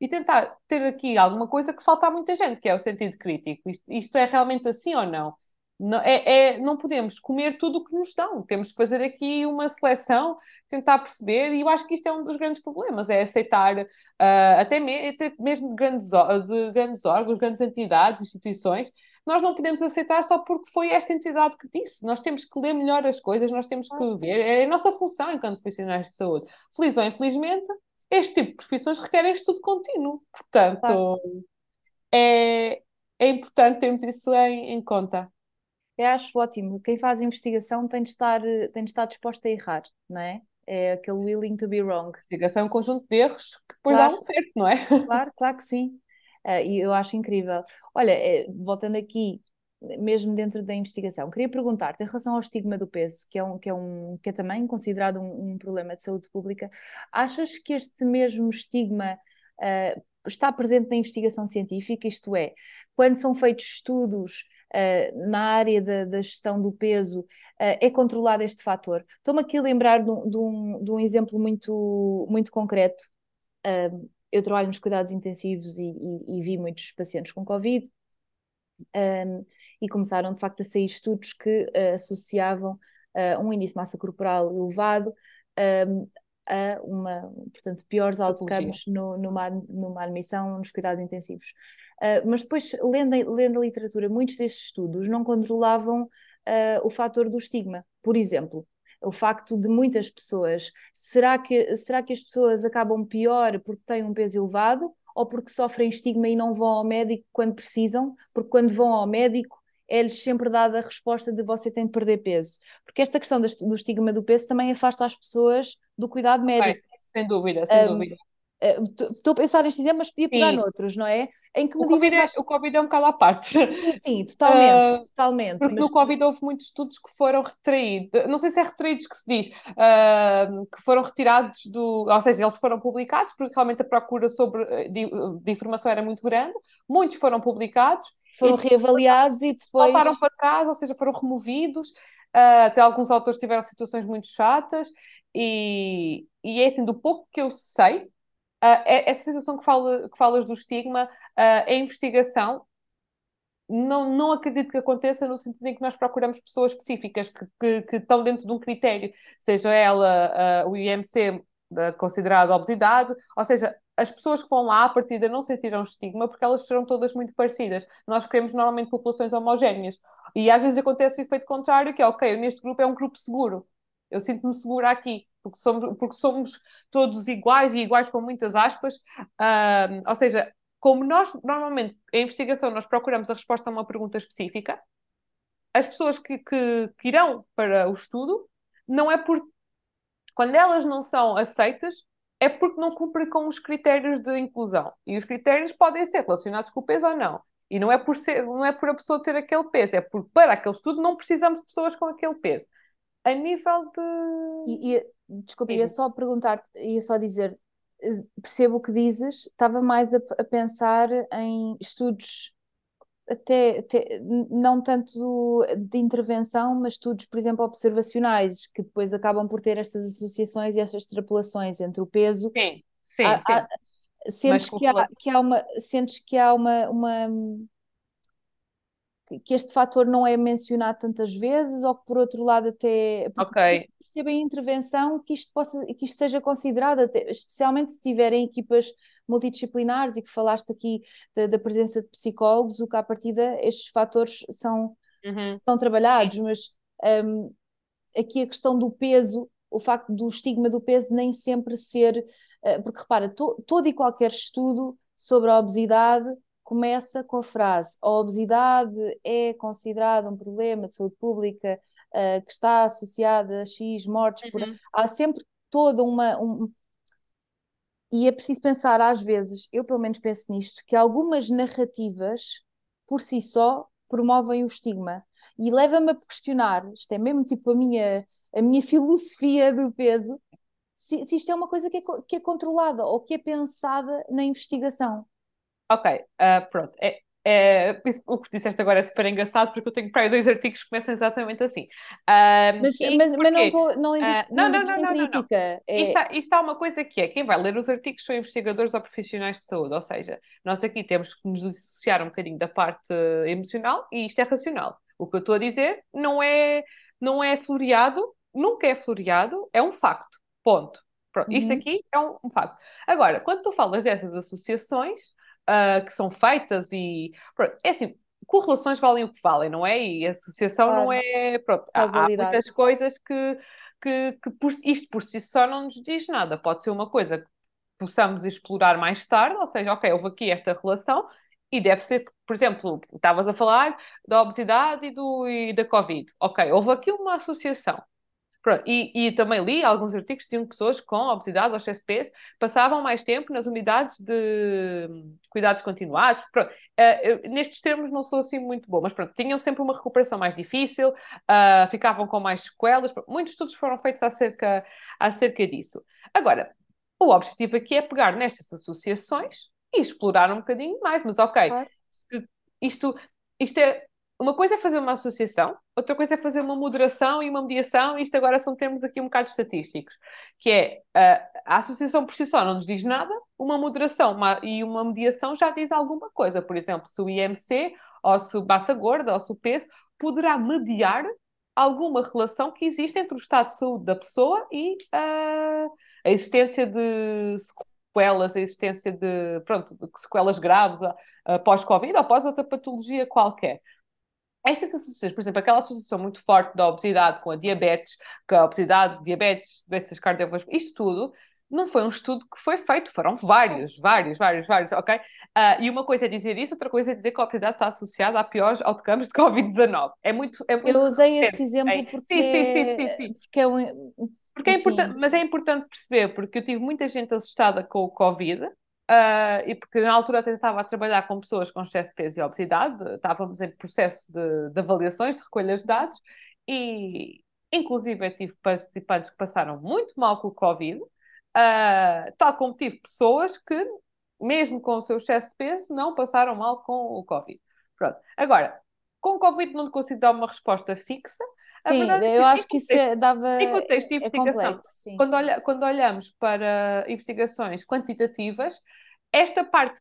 e tentar ter aqui alguma coisa que falta a muita gente, que é o sentido crítico. Isto, isto é realmente assim ou não? Não, é, é, não podemos comer tudo o que nos dão, temos que fazer aqui uma seleção, tentar perceber, e eu acho que isto é um dos grandes problemas, é aceitar uh, até, me, até, mesmo de grandes, de grandes órgãos, grandes entidades, instituições, nós não podemos aceitar só porque foi esta entidade que disse, nós temos que ler melhor as coisas, nós temos que ver, é a nossa função enquanto profissionais de saúde. Feliz ou infelizmente, este tipo de profissões requerem estudo contínuo, portanto, claro. é, é importante termos isso em, em conta. Eu acho ótimo. Quem faz investigação tem de estar, tem de estar disposto a errar, não é? É aquele willing to be wrong. Investigação é um conjunto de erros que depois claro. dão certo, não é? Claro, claro que sim. Uh, e eu acho incrível. Olha, eh, voltando aqui, mesmo dentro da investigação, queria perguntar-te em relação ao estigma do peso, que é, um, que é, um, que é também considerado um, um problema de saúde pública, achas que este mesmo estigma uh, está presente na investigação científica? Isto é, quando são feitos estudos uh, na área da, da, gestão do peso, uh, é controlado este fator. Estou-me aqui a lembrar de um, de um, de um exemplo muito, muito concreto. Eu trabalho nos cuidados intensivos e, e, e vi muitos pacientes com Covid. Um, e começaram de facto a sair estudos que associavam um índice de massa corporal elevado um, a uma, portanto, piores outcomes no, numa, numa admissão nos cuidados intensivos. Uh, mas depois, lendo, lendo a literatura, muitos destes estudos não controlavam uh, o fator do estigma. Por exemplo, o facto de muitas pessoas, será que, será que as pessoas acabam pior porque têm um peso elevado ou porque sofrem estigma e não vão ao médico quando precisam? Porque quando vão ao médico é-lhes sempre dada a resposta de você tem de perder peso. Porque esta questão do estigma do peso também afasta as pessoas do cuidado médico. sem dúvida, sem um, dúvida. Estou a pensar neste exemplo, mas podia pegar Sim. noutros, não é? Em que o, COVID é, o Covid é um bocado à parte. Sim, sim totalmente, uh, totalmente. Porque mas... no Covid houve muitos estudos que foram retraídos, não sei se é retraídos que se diz, uh, que foram retirados do, ou seja, eles foram publicados porque realmente a procura sobre, eh, de, de informação era muito grande, muitos foram publicados. Foram e reavaliados e depois... Voltaram para trás, ou seja, foram removidos, uh, até alguns autores tiveram situações muito chatas e, e é assim, do pouco que eu sei, uh, essa situação que, fala, que falas do estigma, uh, a investigação não, não acredito que aconteça no sentido em que nós procuramos pessoas específicas que, que, que estão dentro de um critério, seja ela uh, o IMC considerado obesidade, ou seja, as pessoas que vão lá à partida não sentirão estigma porque elas serão todas muito parecidas. Nós queremos normalmente populações homogéneas. E às vezes acontece o efeito contrário, que é, ok, neste grupo é um grupo seguro. Eu sinto-me segura aqui, porque somos, porque somos todos iguais e iguais com muitas aspas. Uh, ou seja, como nós, normalmente, em investigação, nós procuramos a resposta a uma pergunta específica, as pessoas que, que, que irão para o estudo, não é por. Quando elas não são aceitas, é porque não cumprem com os critérios de inclusão. E os critérios podem ser relacionados com o peso ou não. E não é por, ser, não é por a pessoa ter aquele peso, é porque para aquele estudo não precisamos de pessoas com aquele peso. A nível de. E, e desculpa, ia só perguntar, ia só dizer, percebo o que dizes, estava mais a, a pensar em estudos até, até, não tanto de intervenção, mas estudos, por exemplo, observacionais, que depois acabam por ter estas associações e estas extrapolações entre o peso. Sim, sim, há, sim. Há, sentes, que há, que há uma, sentes que há uma, uma que este fator não é mencionado tantas vezes ou que por outro lado até ok perceba em intervenção que isto, possa, que isto seja considerado, até, especialmente se tiverem equipas multidisciplinares e que falaste aqui da, da presença de psicólogos, o que à partida estes fatores são, uhum. são trabalhados, mas um, aqui a questão do peso, o facto do estigma do peso nem sempre ser, uh, porque repara, to, todo e qualquer estudo sobre a obesidade começa com a frase: a obesidade é considerada um problema de saúde pública uh, que está associada a X mortes. Uhum. Por... Há sempre toda uma. Um... E é preciso pensar, às vezes, eu pelo menos penso nisto, que algumas narrativas, por si só, promovem o estigma. E leva-me a questionar, isto é mesmo tipo a minha, a minha filosofia do peso, se, se isto é uma coisa que é, que é controlada ou que é pensada na investigação. Ok, uh, pronto. É, é, o que disseste agora é super engraçado porque eu tenho para aí dois artigos que começam exatamente assim. Um, mas, mas, mas, não estou não, uh, não, não, não, não, crítica. Não, é... isto, há, isto há uma coisa que é, quem vai ler os artigos são investigadores ou profissionais de saúde, ou seja, nós aqui temos que nos dissociar um bocadinho da parte emocional e isto é racional. O que eu estou a dizer não é, não é floreado, nunca é floreado, é um facto, ponto. Pronto, uhum. Isto aqui é um, um facto. Agora, quando tu falas dessas associações, uh, que são feitas e pronto, é assim, correlações valem o que valem, não é? E a associação claro. não é. Pronto, há, há, muitas coisas que, que, que por, isto por si só não nos diz nada. Pode ser uma coisa que possamos explorar mais tarde, ou seja, ok, houve aqui esta relação e deve ser, por exemplo, estavas a falar da obesidade e, do, e da Covid. Ok, houve aqui uma associação. Pronto, e, e, também li alguns artigos que tinham pessoas com obesidade ou excesso de peso passavam mais tempo nas unidades de cuidados continuados. Pronto, uh, nestes termos não sou assim muito boa, mas pronto, tinham sempre uma recuperação mais difícil, uh, ficavam com mais sequelas. Muitos estudos foram feitos acerca, acerca disso. Agora, o objetivo aqui é pegar nestas associações e explorar um bocadinho mais, mas ok, claro. isto, isto é uma coisa é fazer uma associação, outra coisa é fazer uma moderação e uma mediação, isto agora são termos aqui um bocado estatísticos, que é a, a associação por si só não nos diz nada, uma moderação uma, e uma mediação já diz alguma coisa. Por exemplo, se o IMC, ou se o massa gorda, ou se o peso, poderá mediar alguma relação que existe entre o estado de saúde da pessoa e uh, a existência de sequelas, a existência de, pronto, de sequelas graves uh, pós-Covid ou pós outra patologia qualquer estas associações, por exemplo, aquela associação muito forte da obesidade com a diabetes, com a obesidade, diabetes, doenças cardiovasculares, isto tudo não foi um estudo que foi feito, foram vários, vários, vários, vários, ok? Uh, e uma coisa é dizer isso, outra coisa é dizer que a obesidade está associada a piores outcomes de Covid-19. É muito, é muito Eu usei esse exemplo é. porque, sim, sim, sim, sim, sim. porque é um... Porque é importante, mas é importante perceber, porque eu tive muita gente assustada com o Covid, Uh, e porque na altura até estava a trabalhar com pessoas com excesso de peso e obesidade, estávamos em processo de, de avaliações, de recolha de dados, e inclusive tive participantes que passaram muito mal com o Covid, uh, tal como tive pessoas que, mesmo com o seu excesso de peso, não passaram mal com o Covid. Pronto. Agora, com Covid não consigo dar uma resposta fixa. Sim, é eu acho que isso é, dava. Em contexto de investigação, é complexo, quando, olha, quando olhamos para investigações quantitativas, esta parte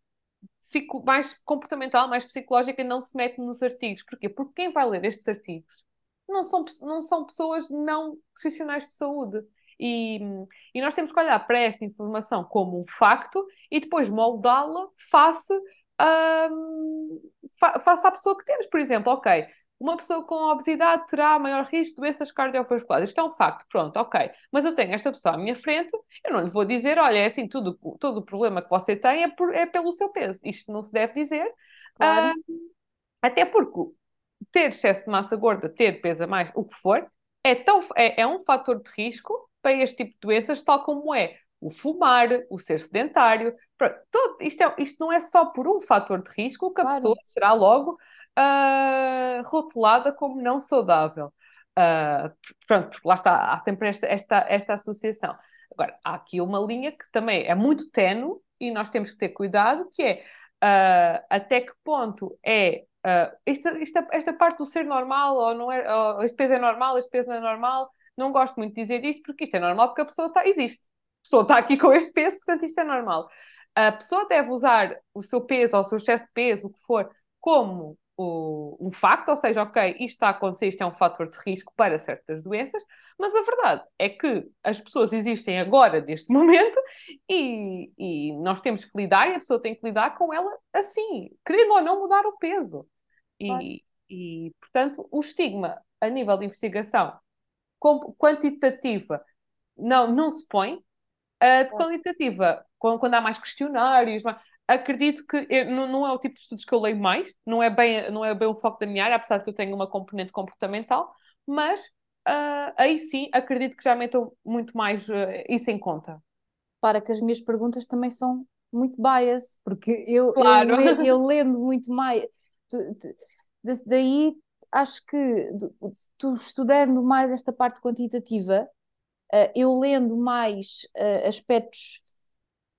mais comportamental, mais psicológica, não se mete nos artigos. Porquê? Porque quem vai ler estes artigos não são, não são pessoas não profissionais de saúde. E, e nós temos que olhar para esta informação como um facto e depois moldá-la face, um, fa face à pessoa que temos. Por exemplo, ok, uma pessoa com obesidade terá maior risco de doenças cardiovasculares. Isto é um facto, pronto, ok. Mas eu tenho esta pessoa à minha frente, eu não lhe vou dizer, olha, é assim, tudo, todo o problema que você tem é, por, é pelo seu peso. Isto não se deve dizer. Claro. Uh, até porque ter excesso de massa gorda, ter peso a mais, o que for, é, tão, é, é um fator de risco para este tipo de doenças, tal como é o fumar, o ser sedentário. Todo, isto, é, isto não é só por um fator de risco que a claro. pessoa será logo uh, rotulada como não saudável. Uh, pronto, porque lá está, há sempre esta, esta, esta associação. Agora, há aqui uma linha que também é muito tenue e nós temos que ter cuidado, que é uh, até que ponto é uh, esta, esta, esta parte do ser normal, ou não é, ou este peso é normal, este peso não é normal, não gosto muito de dizer isto, porque isto é normal porque a pessoa está, existe. A pessoa está aqui com este peso, portanto isto é normal. A pessoa deve usar o seu peso ou o seu excesso de peso, o que for, como o, um facto, ou seja, ok, isto está a acontecer, isto é um fator de risco para certas doenças, mas a verdade é que as pessoas existem agora, neste momento, e, e nós temos que lidar, e a pessoa tem que lidar com ela assim, querendo ou não mudar o peso. E, e portanto, o estigma a nível de investigação quantitativa não, não se põe, a qualitativa, quando, há mais questionários, acredito que eu, não, não, é o tipo de estudos que eu leio mais, não é bem, não é bem o foco da minha área, apesar de que eu tenho uma componente comportamental, mas uh, aí sim acredito que já metam muito mais uh, isso em conta. Para que as minhas perguntas também são muito bias, porque eu, claro. eu, eu lendo muito mais. Tu, tu, daí acho que tu estudando mais esta parte quantitativa, uh, eu lendo mais aspectos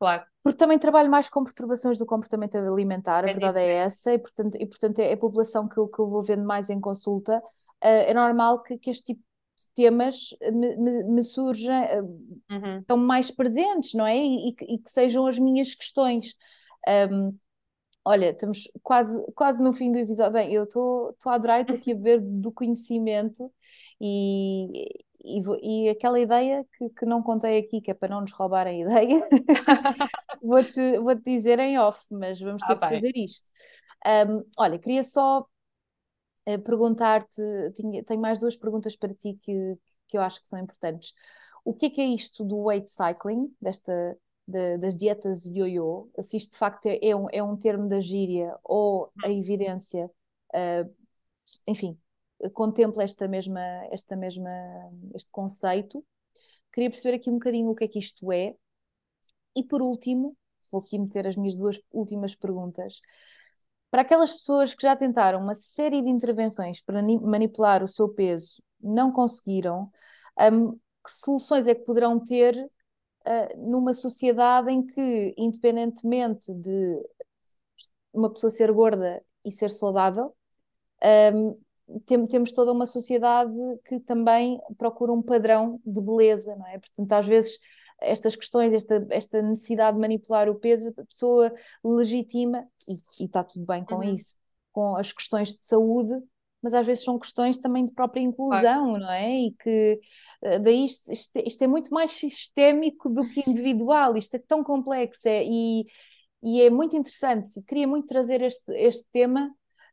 Claro. Porque também trabalho mais com perturbações do comportamento alimentar, a é verdade é essa, e portanto, e, portanto é a população que eu, que eu vou vendo mais em consulta. Uh, é normal que, que este tipo de temas me, me, me surjam, uh, uhum. estão mais presentes, não é? E, e, e, que sejam as minhas questões. Um, olha, estamos quase, quase no fim do episódio. Bem, eu estou a adorar, estou aqui a ver do conhecimento e, e, e, aquela ideia que, que não contei aqui, que é para não nos roubar a ideia, vou-te vou -te dizer em off, mas vamos ter ah, de fazer isto. Um, olha, queria só uh, perguntar-te, tenho mais duas perguntas para ti que, que eu acho que são importantes. O que é que é isto do weight cycling, desta, de, das dietas yo-yo? Se isto de facto é, é um, é um termo da gíria ou a hum. evidência, uh, enfim, contempla esta mesma, esta mesma, este conceito. Queria perceber aqui um bocadinho o que é que isto é. E por último, vou aqui meter as minhas duas últimas perguntas. Para aquelas pessoas que já tentaram uma série de intervenções para manipular o seu peso, não conseguiram, um, que soluções é que poderão ter uh, numa sociedade em que, independentemente de uma pessoa ser gorda e ser saudável, um, tem, temos toda uma sociedade que também procura um padrão de beleza, não é? Portanto, às vezes estas questões, esta, esta necessidade de manipular o peso, a pessoa legitima, e, e está tudo bem com uhum. isso, com as questões de saúde, mas às vezes são questões também de própria inclusão, não é? E que eh, daí isto, isto, isto, é muito mais sistémico do que individual, isto é tão complexo é, e, e é muito interessante. Queria muito trazer este, este tema,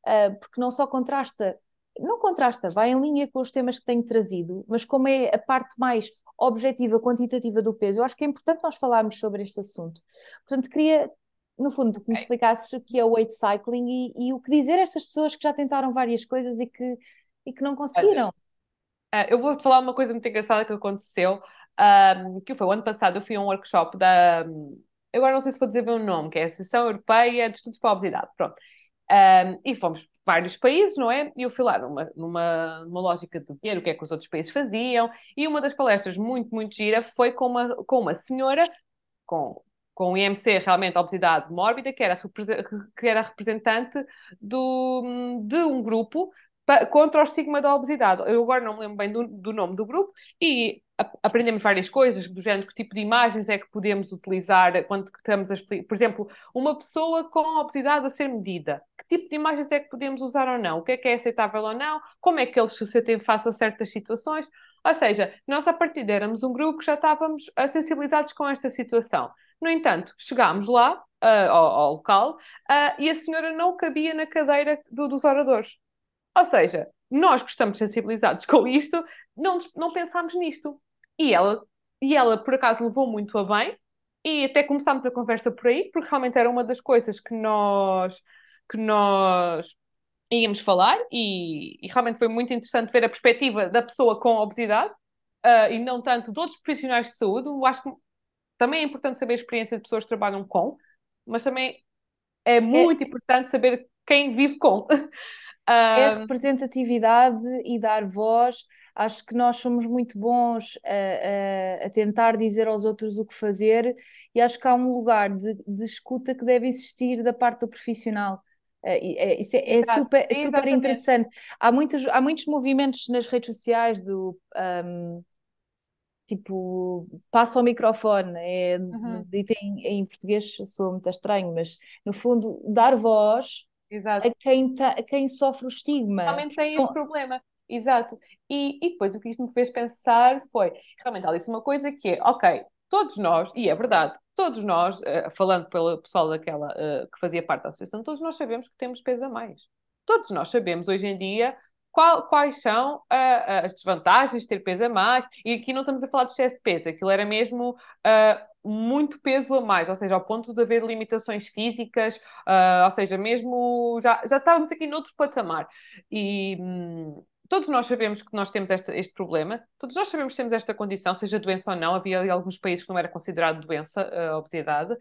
uh, porque não só contrasta não contrasta, vai em linha com os temas que tenho trazido, mas como é a parte mais objetiva, quantitativa do peso, eu acho que é importante nós falarmos sobre este assunto. Portanto, queria, no fundo, que me explicasses o que é o weight cycling e, e, o que dizer a estas pessoas que já tentaram várias coisas e que, e que não conseguiram. Olha, eu vou falar uma coisa muito engraçada que aconteceu, um, que foi o ano passado, eu fui a um workshop da. Agora não sei se vou dizer bem o nome, que é a Associação Europeia de Estudos para a Obesidade. Pronto. Um, e fomos vários países, não é? E eu fui lá numa, numa, numa lógica de ver o que é que os outros países faziam, e uma das palestras muito, muito gira foi com uma, com uma senhora com com o IMC realmente obesidade mórbida, que era, que era representante do, de um grupo contra o estigma da obesidade. Eu agora não me lembro bem do, do nome do grupo e aprendemos várias coisas, do género que tipo de imagens é que podemos utilizar quando estamos a explicar. Por exemplo, uma pessoa com obesidade a ser medida. Tipo de imagens é que podemos usar ou não? O que é que é aceitável ou não? Como é que eles se sentem face a certas situações? Ou seja, nós a partir éramos um grupo que já estávamos sensibilizados com esta situação. No entanto, chegámos lá, uh, ao, ao, local, uh, e a senhora não cabia na cadeira do, dos oradores. Ou seja, nós que estamos sensibilizados com isto, não, não pensámos nisto. E ela, e ela, por acaso, levou muito a bem, e até começámos a conversa por aí, porque realmente era uma das coisas que nós, que nós íamos falar, e, e realmente foi muito interessante ver a perspectiva da pessoa com obesidade, uh, e não tanto de outros profissionais de saúde. Eu acho que também é importante saber a experiência de pessoas que trabalham com, mas também é, é muito é... importante saber quem vive com. É representatividade e dar voz. Acho que nós somos muito bons a, a, a, tentar dizer aos outros o que fazer, e acho que há um lugar de, de escuta que deve existir da parte do profissional. É, isso é, é super, é super interessante. Há muitos, há muitos movimentos nas redes sociais do. Um, tipo, passa o microfone, é, uhum. dito em, em português sou muito estranho, mas no fundo, dar voz Exato. A, quem tá, a quem sofre o estigma. Realmente tem são... este problema. Exato. E, e depois o que isto me fez pensar foi, realmente ela disse uma coisa que é, ok, todos nós, e é verdade, todos nós, uh, falando pelo pessoal daquela uh, que fazia parte da associação, todos nós sabemos que temos peso a mais. Todos nós sabemos hoje em dia qual, quais são uh, as desvantagens de ter peso a mais, e aqui não estamos a falar de excesso de peso, aquilo era mesmo uh, muito peso a mais, ou seja, ao ponto de haver limitações físicas, uh, ou seja, mesmo já, já estávamos aqui noutro patamar. E hum, todos nós sabemos que nós temos este, este problema, todos nós sabemos que temos esta condição, seja doença ou não, havia alguns países que não era considerado doença, a obesidade,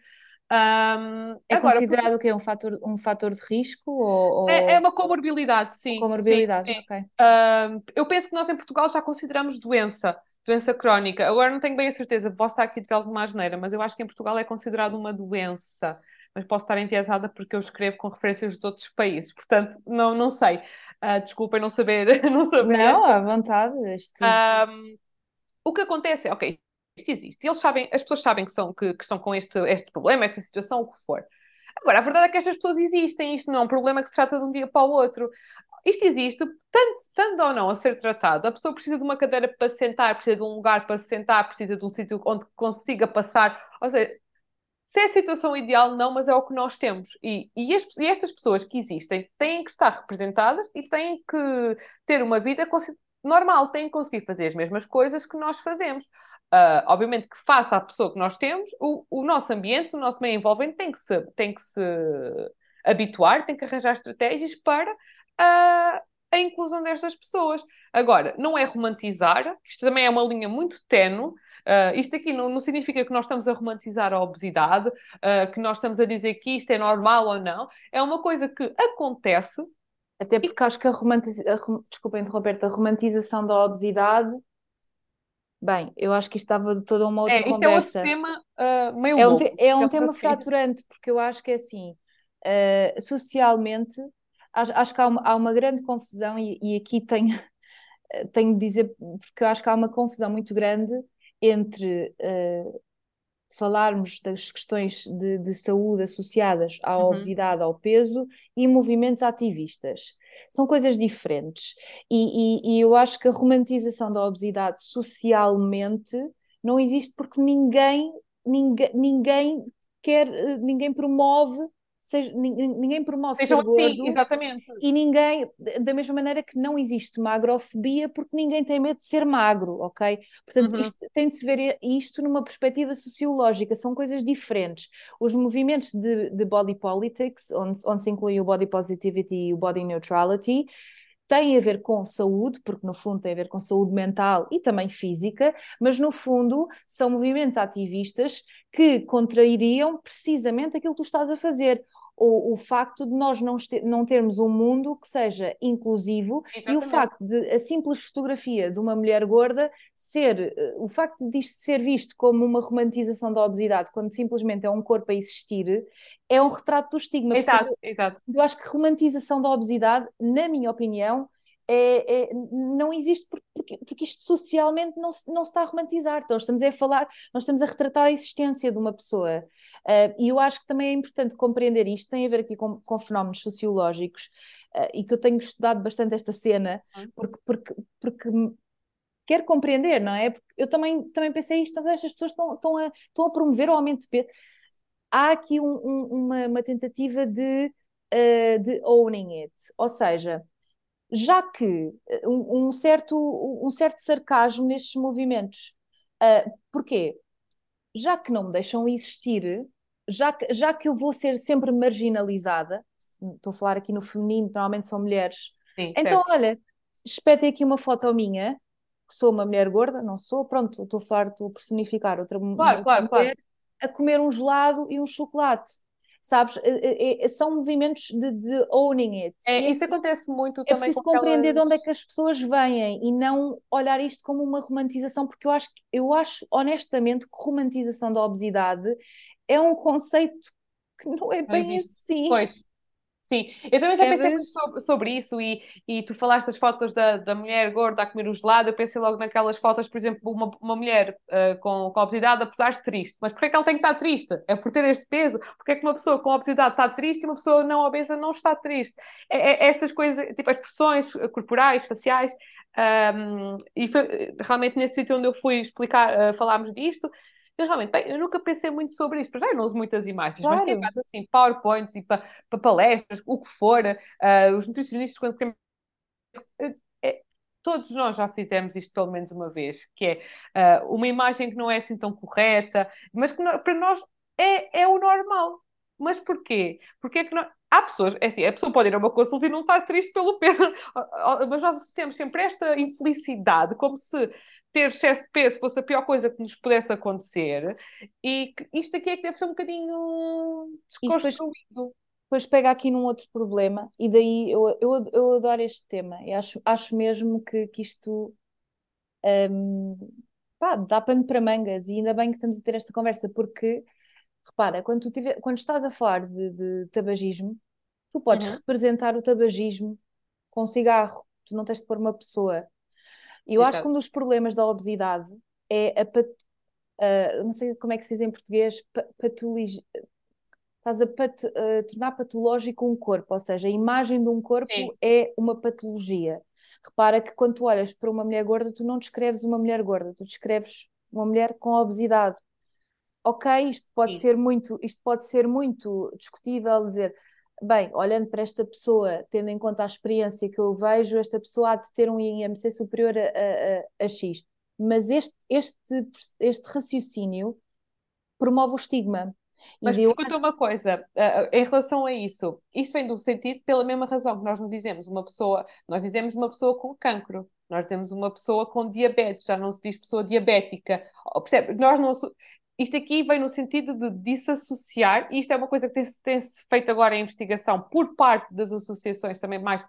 um, é agora, considerado o quê? Um fator, um fator de risco? Ou, é, é, uma comorbilidade, sim. Comorbilidade, sim, sim. ok. Um, eu penso que nós em Portugal já consideramos doença, doença crónica. Agora não tenho bem a certeza, posso estar aqui a dizer alguma asneira, mas eu acho que em Portugal é considerado uma doença. Mas posso estar enviesada porque eu escrevo com referências de outros países, portanto, não, não sei. Uh, desculpem não saber. Não, saber. não à vontade. Isto... Um, o que acontece é, ok, isto existe. Eles sabem, as pessoas sabem que, são, que, que estão com este, este problema, esta situação, o que for. Agora, a verdade é que estas pessoas existem, isto não é um problema que se trata de um dia para o outro. Isto existe, tanto, tanto ou não a ser tratado. A pessoa precisa de uma cadeira para se sentar, precisa de um lugar para se sentar, precisa de um sítio onde consiga passar. Ou seja, se é a situação ideal, não, mas é o que nós temos. E, e, as, e estas pessoas que existem têm que estar representadas e têm que ter uma vida normal, têm que conseguir fazer as mesmas coisas que nós fazemos. Uh, obviamente que face à pessoa que nós temos, o, o nosso ambiente, o nosso meio envolvente tem que se, tem que se habituar, tem que arranjar estratégias para uh, a inclusão destas pessoas. Agora, não é romantizar, isto também é uma linha muito tenue, Uh, isto aqui não, não, significa que nós estamos a romantizar a obesidade, uh, que nós estamos a dizer que isto é normal ou não. É uma coisa que acontece. Até porque acho que a, romantiz... a desculpa interromper a romantização da obesidade Bem, eu acho que isto estava de toda uma outra é, isto conversa. é outro tema uh, meio é um, te, é um tema fraturante, porque eu acho que é assim, socialmente, acho, acho que há uma, há uma grande confusão, e, e, aqui tenho, tenho de dizer, porque eu acho que há uma confusão muito grande entre uh, falarmos das questões de, de saúde associadas à uhum. obesidade, ao peso e movimentos ativistas. São coisas diferentes. E, e, e eu acho que a romantização da obesidade socialmente não existe porque ninguém, ninguém, ninguém quer, ninguém promove seja, ninguém promove Sejam ser assim, gordo exatamente. e ninguém, da mesma maneira que não existe magrofobia porque ninguém tem medo de ser magro, ok? Portanto, uhum. isto, tem de se ver isto numa perspectiva sociológica, são coisas diferentes. Os movimentos de, de body politics, onde, onde se inclui o body positivity e o body neutrality, tem a ver com saúde, porque no fundo tem a ver com saúde mental e também física, mas no fundo são movimentos ativistas que contrairiam precisamente aquilo que tu estás a fazer o, o facto de nós não, não termos um mundo que seja inclusivo Exatamente. e o facto de a simples fotografia de uma mulher gorda ser, eh, o facto de isto ser visto como uma romantização da obesidade, quando simplesmente é um corpo a existir, é um retrato do estigma. Exato, Portanto, exato. Eu acho que romantização da obesidade, na minha opinião, é, é, não existe porque, porque isto socialmente não se, não se está a romantizar. Então, estamos a falar, nós estamos a retratar a existência de uma pessoa. Uh, e eu acho que também é importante compreender isto, tem a ver aqui com, com fenómenos sociológicos, uh, e que eu tenho estudado bastante esta cena, porque, porque, porque quero compreender, não é? Porque eu também, também pensei isto, então estas pessoas estão, estão, a, estão a promover o aumento de peso. Há aqui um, um, uma, uma tentativa de, uh, de owning it, ou seja, já que eh, um, um, certo, um certo sarcasmo nestes movimentos. Uh, porquê? Já que não me deixam existir, já que, já que eu vou ser sempre marginalizada, estou a falar aqui no feminino, normalmente são mulheres, Sim, então certo. olha, espetem aqui uma foto minha, que sou uma mulher gorda, não sou, pronto, estou a falar, estou a personificar outra claro, claro, mulher, claro. a comer um gelado e um chocolate sabes? É, é, são movimentos de, de owning it. É, isso acontece muito é também. É preciso compreender aquelas... de onde é que as pessoas vêm e não olhar isto como uma romantização, porque eu acho, eu acho honestamente que romantização da obesidade é um conceito que não é bem assim. Pois, Sim, eu também já pensei muito sobre, sobre, isso e, e tu falaste das fotos da, da mulher gorda a comer o gelado, eu pensei logo naquelas fotos, por exemplo, uma, uma mulher uh, com, com obesidade apesar de triste. Mas porquê é que ela tem que estar triste? É por ter este peso? Porquê é que uma pessoa com obesidade está triste e uma pessoa não obesa não está triste? É, é estas coisas, tipo as expressões corporais, faciais, um, e foi, realmente nesse sítio onde eu fui explicar, uh, falámos disto, eu realmente, bem, eu nunca pensei muito sobre isto, já eu não uso muitas imagens, claro. mas quem faz assim, PowerPoints e para pa palestras, o que for, uh, os nutricionistas, quando querem. É, todos nós já fizemos isto pelo menos uma vez, que é uh, uma imagem que não é assim tão correta, mas que para nós é, é o normal. Mas porquê? Porque é que nós... Há pessoas, é assim, a pessoa pode ir a uma consulta e não estar triste pelo peso, mas nós associamos sempre esta infelicidade como se ter excesso de peso fosse a pior coisa que nos pudesse acontecer, e que isto aqui é que deve ser um bocadinho desconstruído. Depois, depois pega aqui num outro problema, e daí eu, eu, eu adoro este tema, e acho, acho mesmo que, que isto um, pá, dá pano para mangas, e ainda bem que estamos a ter esta conversa, porque repara, quando, tu tiver, quando estás a falar de, de tabagismo, tu podes uhum. representar o tabagismo com cigarro, tu não tens de pôr uma pessoa e eu acho que um dos problemas da obesidade é a pat... Uh, não sei como é que se diz em português, patologia. Estás a pat... uh, tornar patológico um corpo, ou seja, a imagem de um corpo Sim. é uma patologia. Repara que quando tu olhas para uma mulher gorda, tu não descreves uma mulher gorda, tu descreves uma mulher com obesidade. Ok, isto pode Sim. ser muito, isto pode ser muito discutível, dizer, bem, olhando para esta pessoa, tendo em conta a experiência que eu vejo, esta pessoa há de ter um IMC superior a, a, a X. Mas este, este, este raciocínio promove o estigma. Mas acho... uma coisa, uh, em relação a isso, isto vem do sentido pela mesma razão que nós não dizemos uma pessoa, nós dizemos uma pessoa com cancro, nós temos uma pessoa com diabetes, já não se diz pessoa diabética, percebe? Nós não, isto aqui vem no sentido de desassociar, e isto é uma coisa que tem-se tem feito agora em investigação por parte das associações também mais de,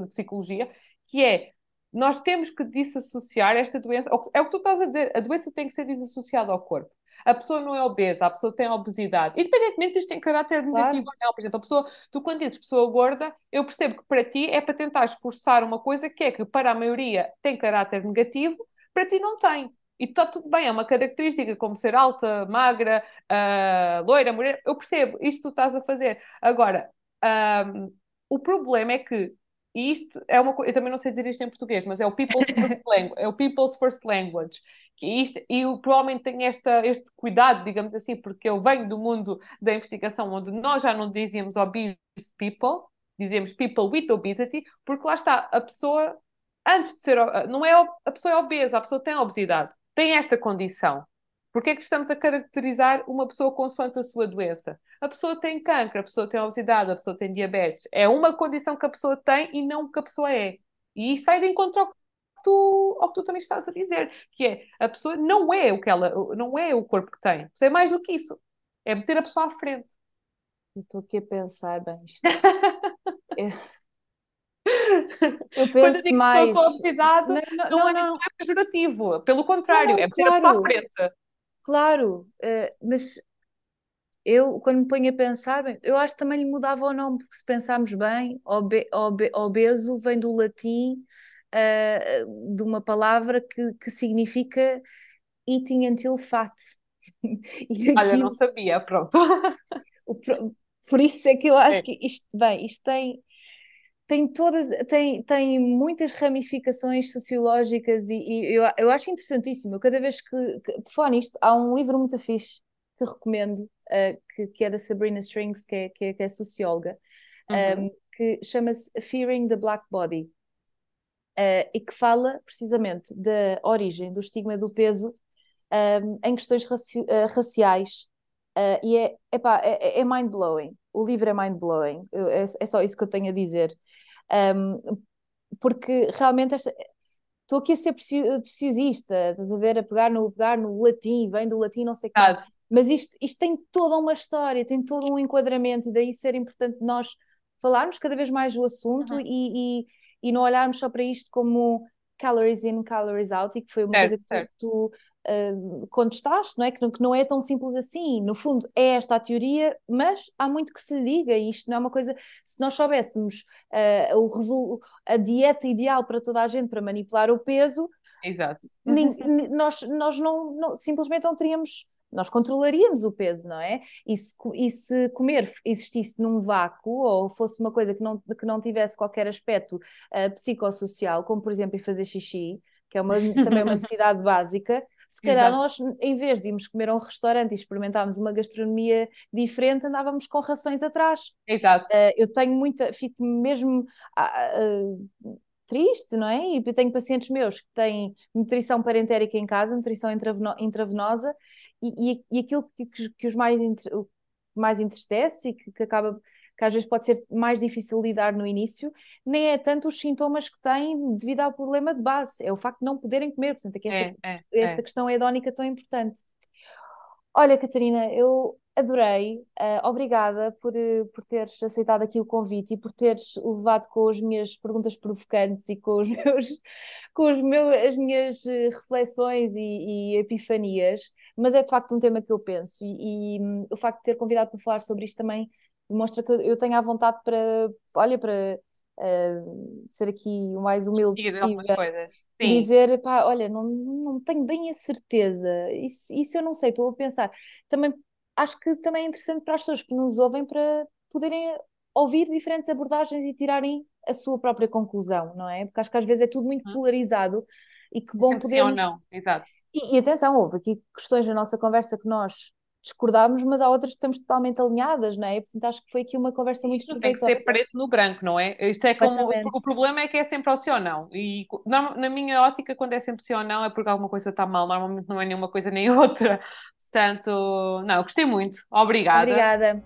de psicologia, que é nós temos que desassociar esta doença. É o que tu estás a dizer, a doença tem que ser desassociada ao corpo. A pessoa não é obesa, a pessoa tem obesidade. Independentemente se isto tem caráter negativo claro. ou não. Por exemplo, a pessoa, tu quando dizes pessoa gorda, eu percebo que para ti é para tentar esforçar uma coisa que é que para a maioria tem caráter negativo, para ti não tem. E está tudo bem, é uma característica, como ser alta, magra, uh, loira, mulher. Eu percebo, isto tu estás a fazer. Agora, um, o problema é que, e isto é uma coisa, eu também não sei dizer isto em português, mas é o People's First Language, é o People's First Language. Isto, e eu provavelmente tenho esta, este cuidado, digamos assim, porque eu venho do mundo da investigação, onde nós já não dizíamos obese people, dizemos people with obesity, porque lá está, a pessoa, antes de ser, não é a pessoa é obesa, a pessoa tem obesidade tem esta condição. Porquê é que estamos a caracterizar uma pessoa consoante a sua doença? A pessoa tem câncer, a pessoa tem obesidade, a pessoa tem diabetes. É uma condição que a pessoa tem e não o que a pessoa é. E isto vai de encontro ao que tu, ao que tu também estás a dizer, que é a pessoa não é o que ela, não é o corpo que tem, é mais do que isso, é meter a pessoa à frente. Estou aqui a pensar, bem, isto... é... Eu penso Quando eu digo mais... que estou com obesidade, não, não, não, é, não, é pejorativo, pelo contrário, é claro, a pessoa à frente. Claro, uh, mas eu, quando me ponho a pensar, bem, eu acho que também lhe mudava o nome, porque se pensarmos bem, obe, obe, obeso vem do latim, uh, de uma palavra que, que significa eating until fat. e Olha, não sabia, pronto. por isso é que eu acho é. que isto, bem, isto tem, tem todas, tem, tem muitas ramificações sociológicas e, e eu, eu acho interessantíssimo. Eu, cada vez que, que, por falar nisto, há um livro muito fixe que recomendo, uh, que, que, é da Sabrina Strings, que é, que é, que é socióloga, uhum. um, que chama-se Fearing the Black Body. Uh, e que fala precisamente da origem do estigma do peso um, em questões raci uh, raciais. Uh, e é, epá, é, é mind-blowing. O livro é mind-blowing. É, é, só isso que eu tenho a dizer. Um, porque realmente esta, estou aqui a ser preciosista, estás a ver, a pegar no, pegar no latim, vem do latim, não sei o que. Mas isto, isto tem toda uma história, tem todo um enquadramento, e daí ser importante nós falarmos cada vez mais do assunto uhum. e, e, e, não olharmos só para isto como calories in, calories out, e que foi uma certo, coisa que certo. tu, uh, contestaste, não é? Que, que não é tão simples assim. No fundo, é esta a teoria, mas há muito que se diga, e isto não é uma coisa. Se nós soubéssemos uh, o, a dieta ideal para toda a gente para manipular o peso, Exato. Nós, nós não, não, simplesmente não teríamos nós controlaríamos o peso, não é? E se, e se, comer existisse num vácuo ou fosse uma coisa que não, que não tivesse qualquer aspecto uh, psicossocial, como por exemplo fazer xixi, que é uma, também uma necessidade básica, se calhar Exato. nós, em vez de irmos comer a um restaurante e experimentarmos uma gastronomia diferente, andávamos com rações atrás. Exato. Uh, eu tenho muita, fico mesmo. Uh, triste, não é? E eu tenho pacientes meus que têm nutrição parentérica em casa, nutrição intravenosa, e, e, e aquilo que, que, os mais, mais entristece e que, que acaba que às vezes pode ser mais difícil lidar no início, nem é tanto os sintomas que têm devido ao problema de base, é o facto de não poderem comer. Portanto, aqui esta, é, é, esta é. questão hedónica tão importante. Olha, Catarina, eu adorei. Uh, obrigada por, uh, por teres aceitado aqui o convite e por teres levado com as minhas perguntas provocantes e com, os meus, com os meus, as minhas uh, reflexões e, e, epifanias. Mas é de facto um tema que eu penso e, e um, o facto de ter convidado para falar sobre isto também demonstra que eu tenho a vontade para, olha, para uh, ser aqui o mais humilde possível. E dizer, pá, olha, não, não tenho bem a certeza, isso, isso eu não sei, estou a pensar. Também acho que também é interessante para as pessoas que nos ouvem para poderem ouvir diferentes abordagens e tirarem a sua própria conclusão, não é? Porque acho que às vezes é tudo muito uhum. polarizado e que bom poder. ou não, exato. E, e, atenção, houve aqui questões na nossa conversa que nós discordámos, mas há outras que estamos totalmente alinhadas, não é? Portanto, acho que foi aqui uma conversa muito Isto tem que ser preto no branco, não é? Isto é como o problema é que é sempre ao sim ou não. E na minha ótica, quando é sempre sim ou não, é porque alguma coisa está mal. Normalmente não é nenhuma coisa nem outra. Portanto, não, gostei muito. Obrigada. Obrigada.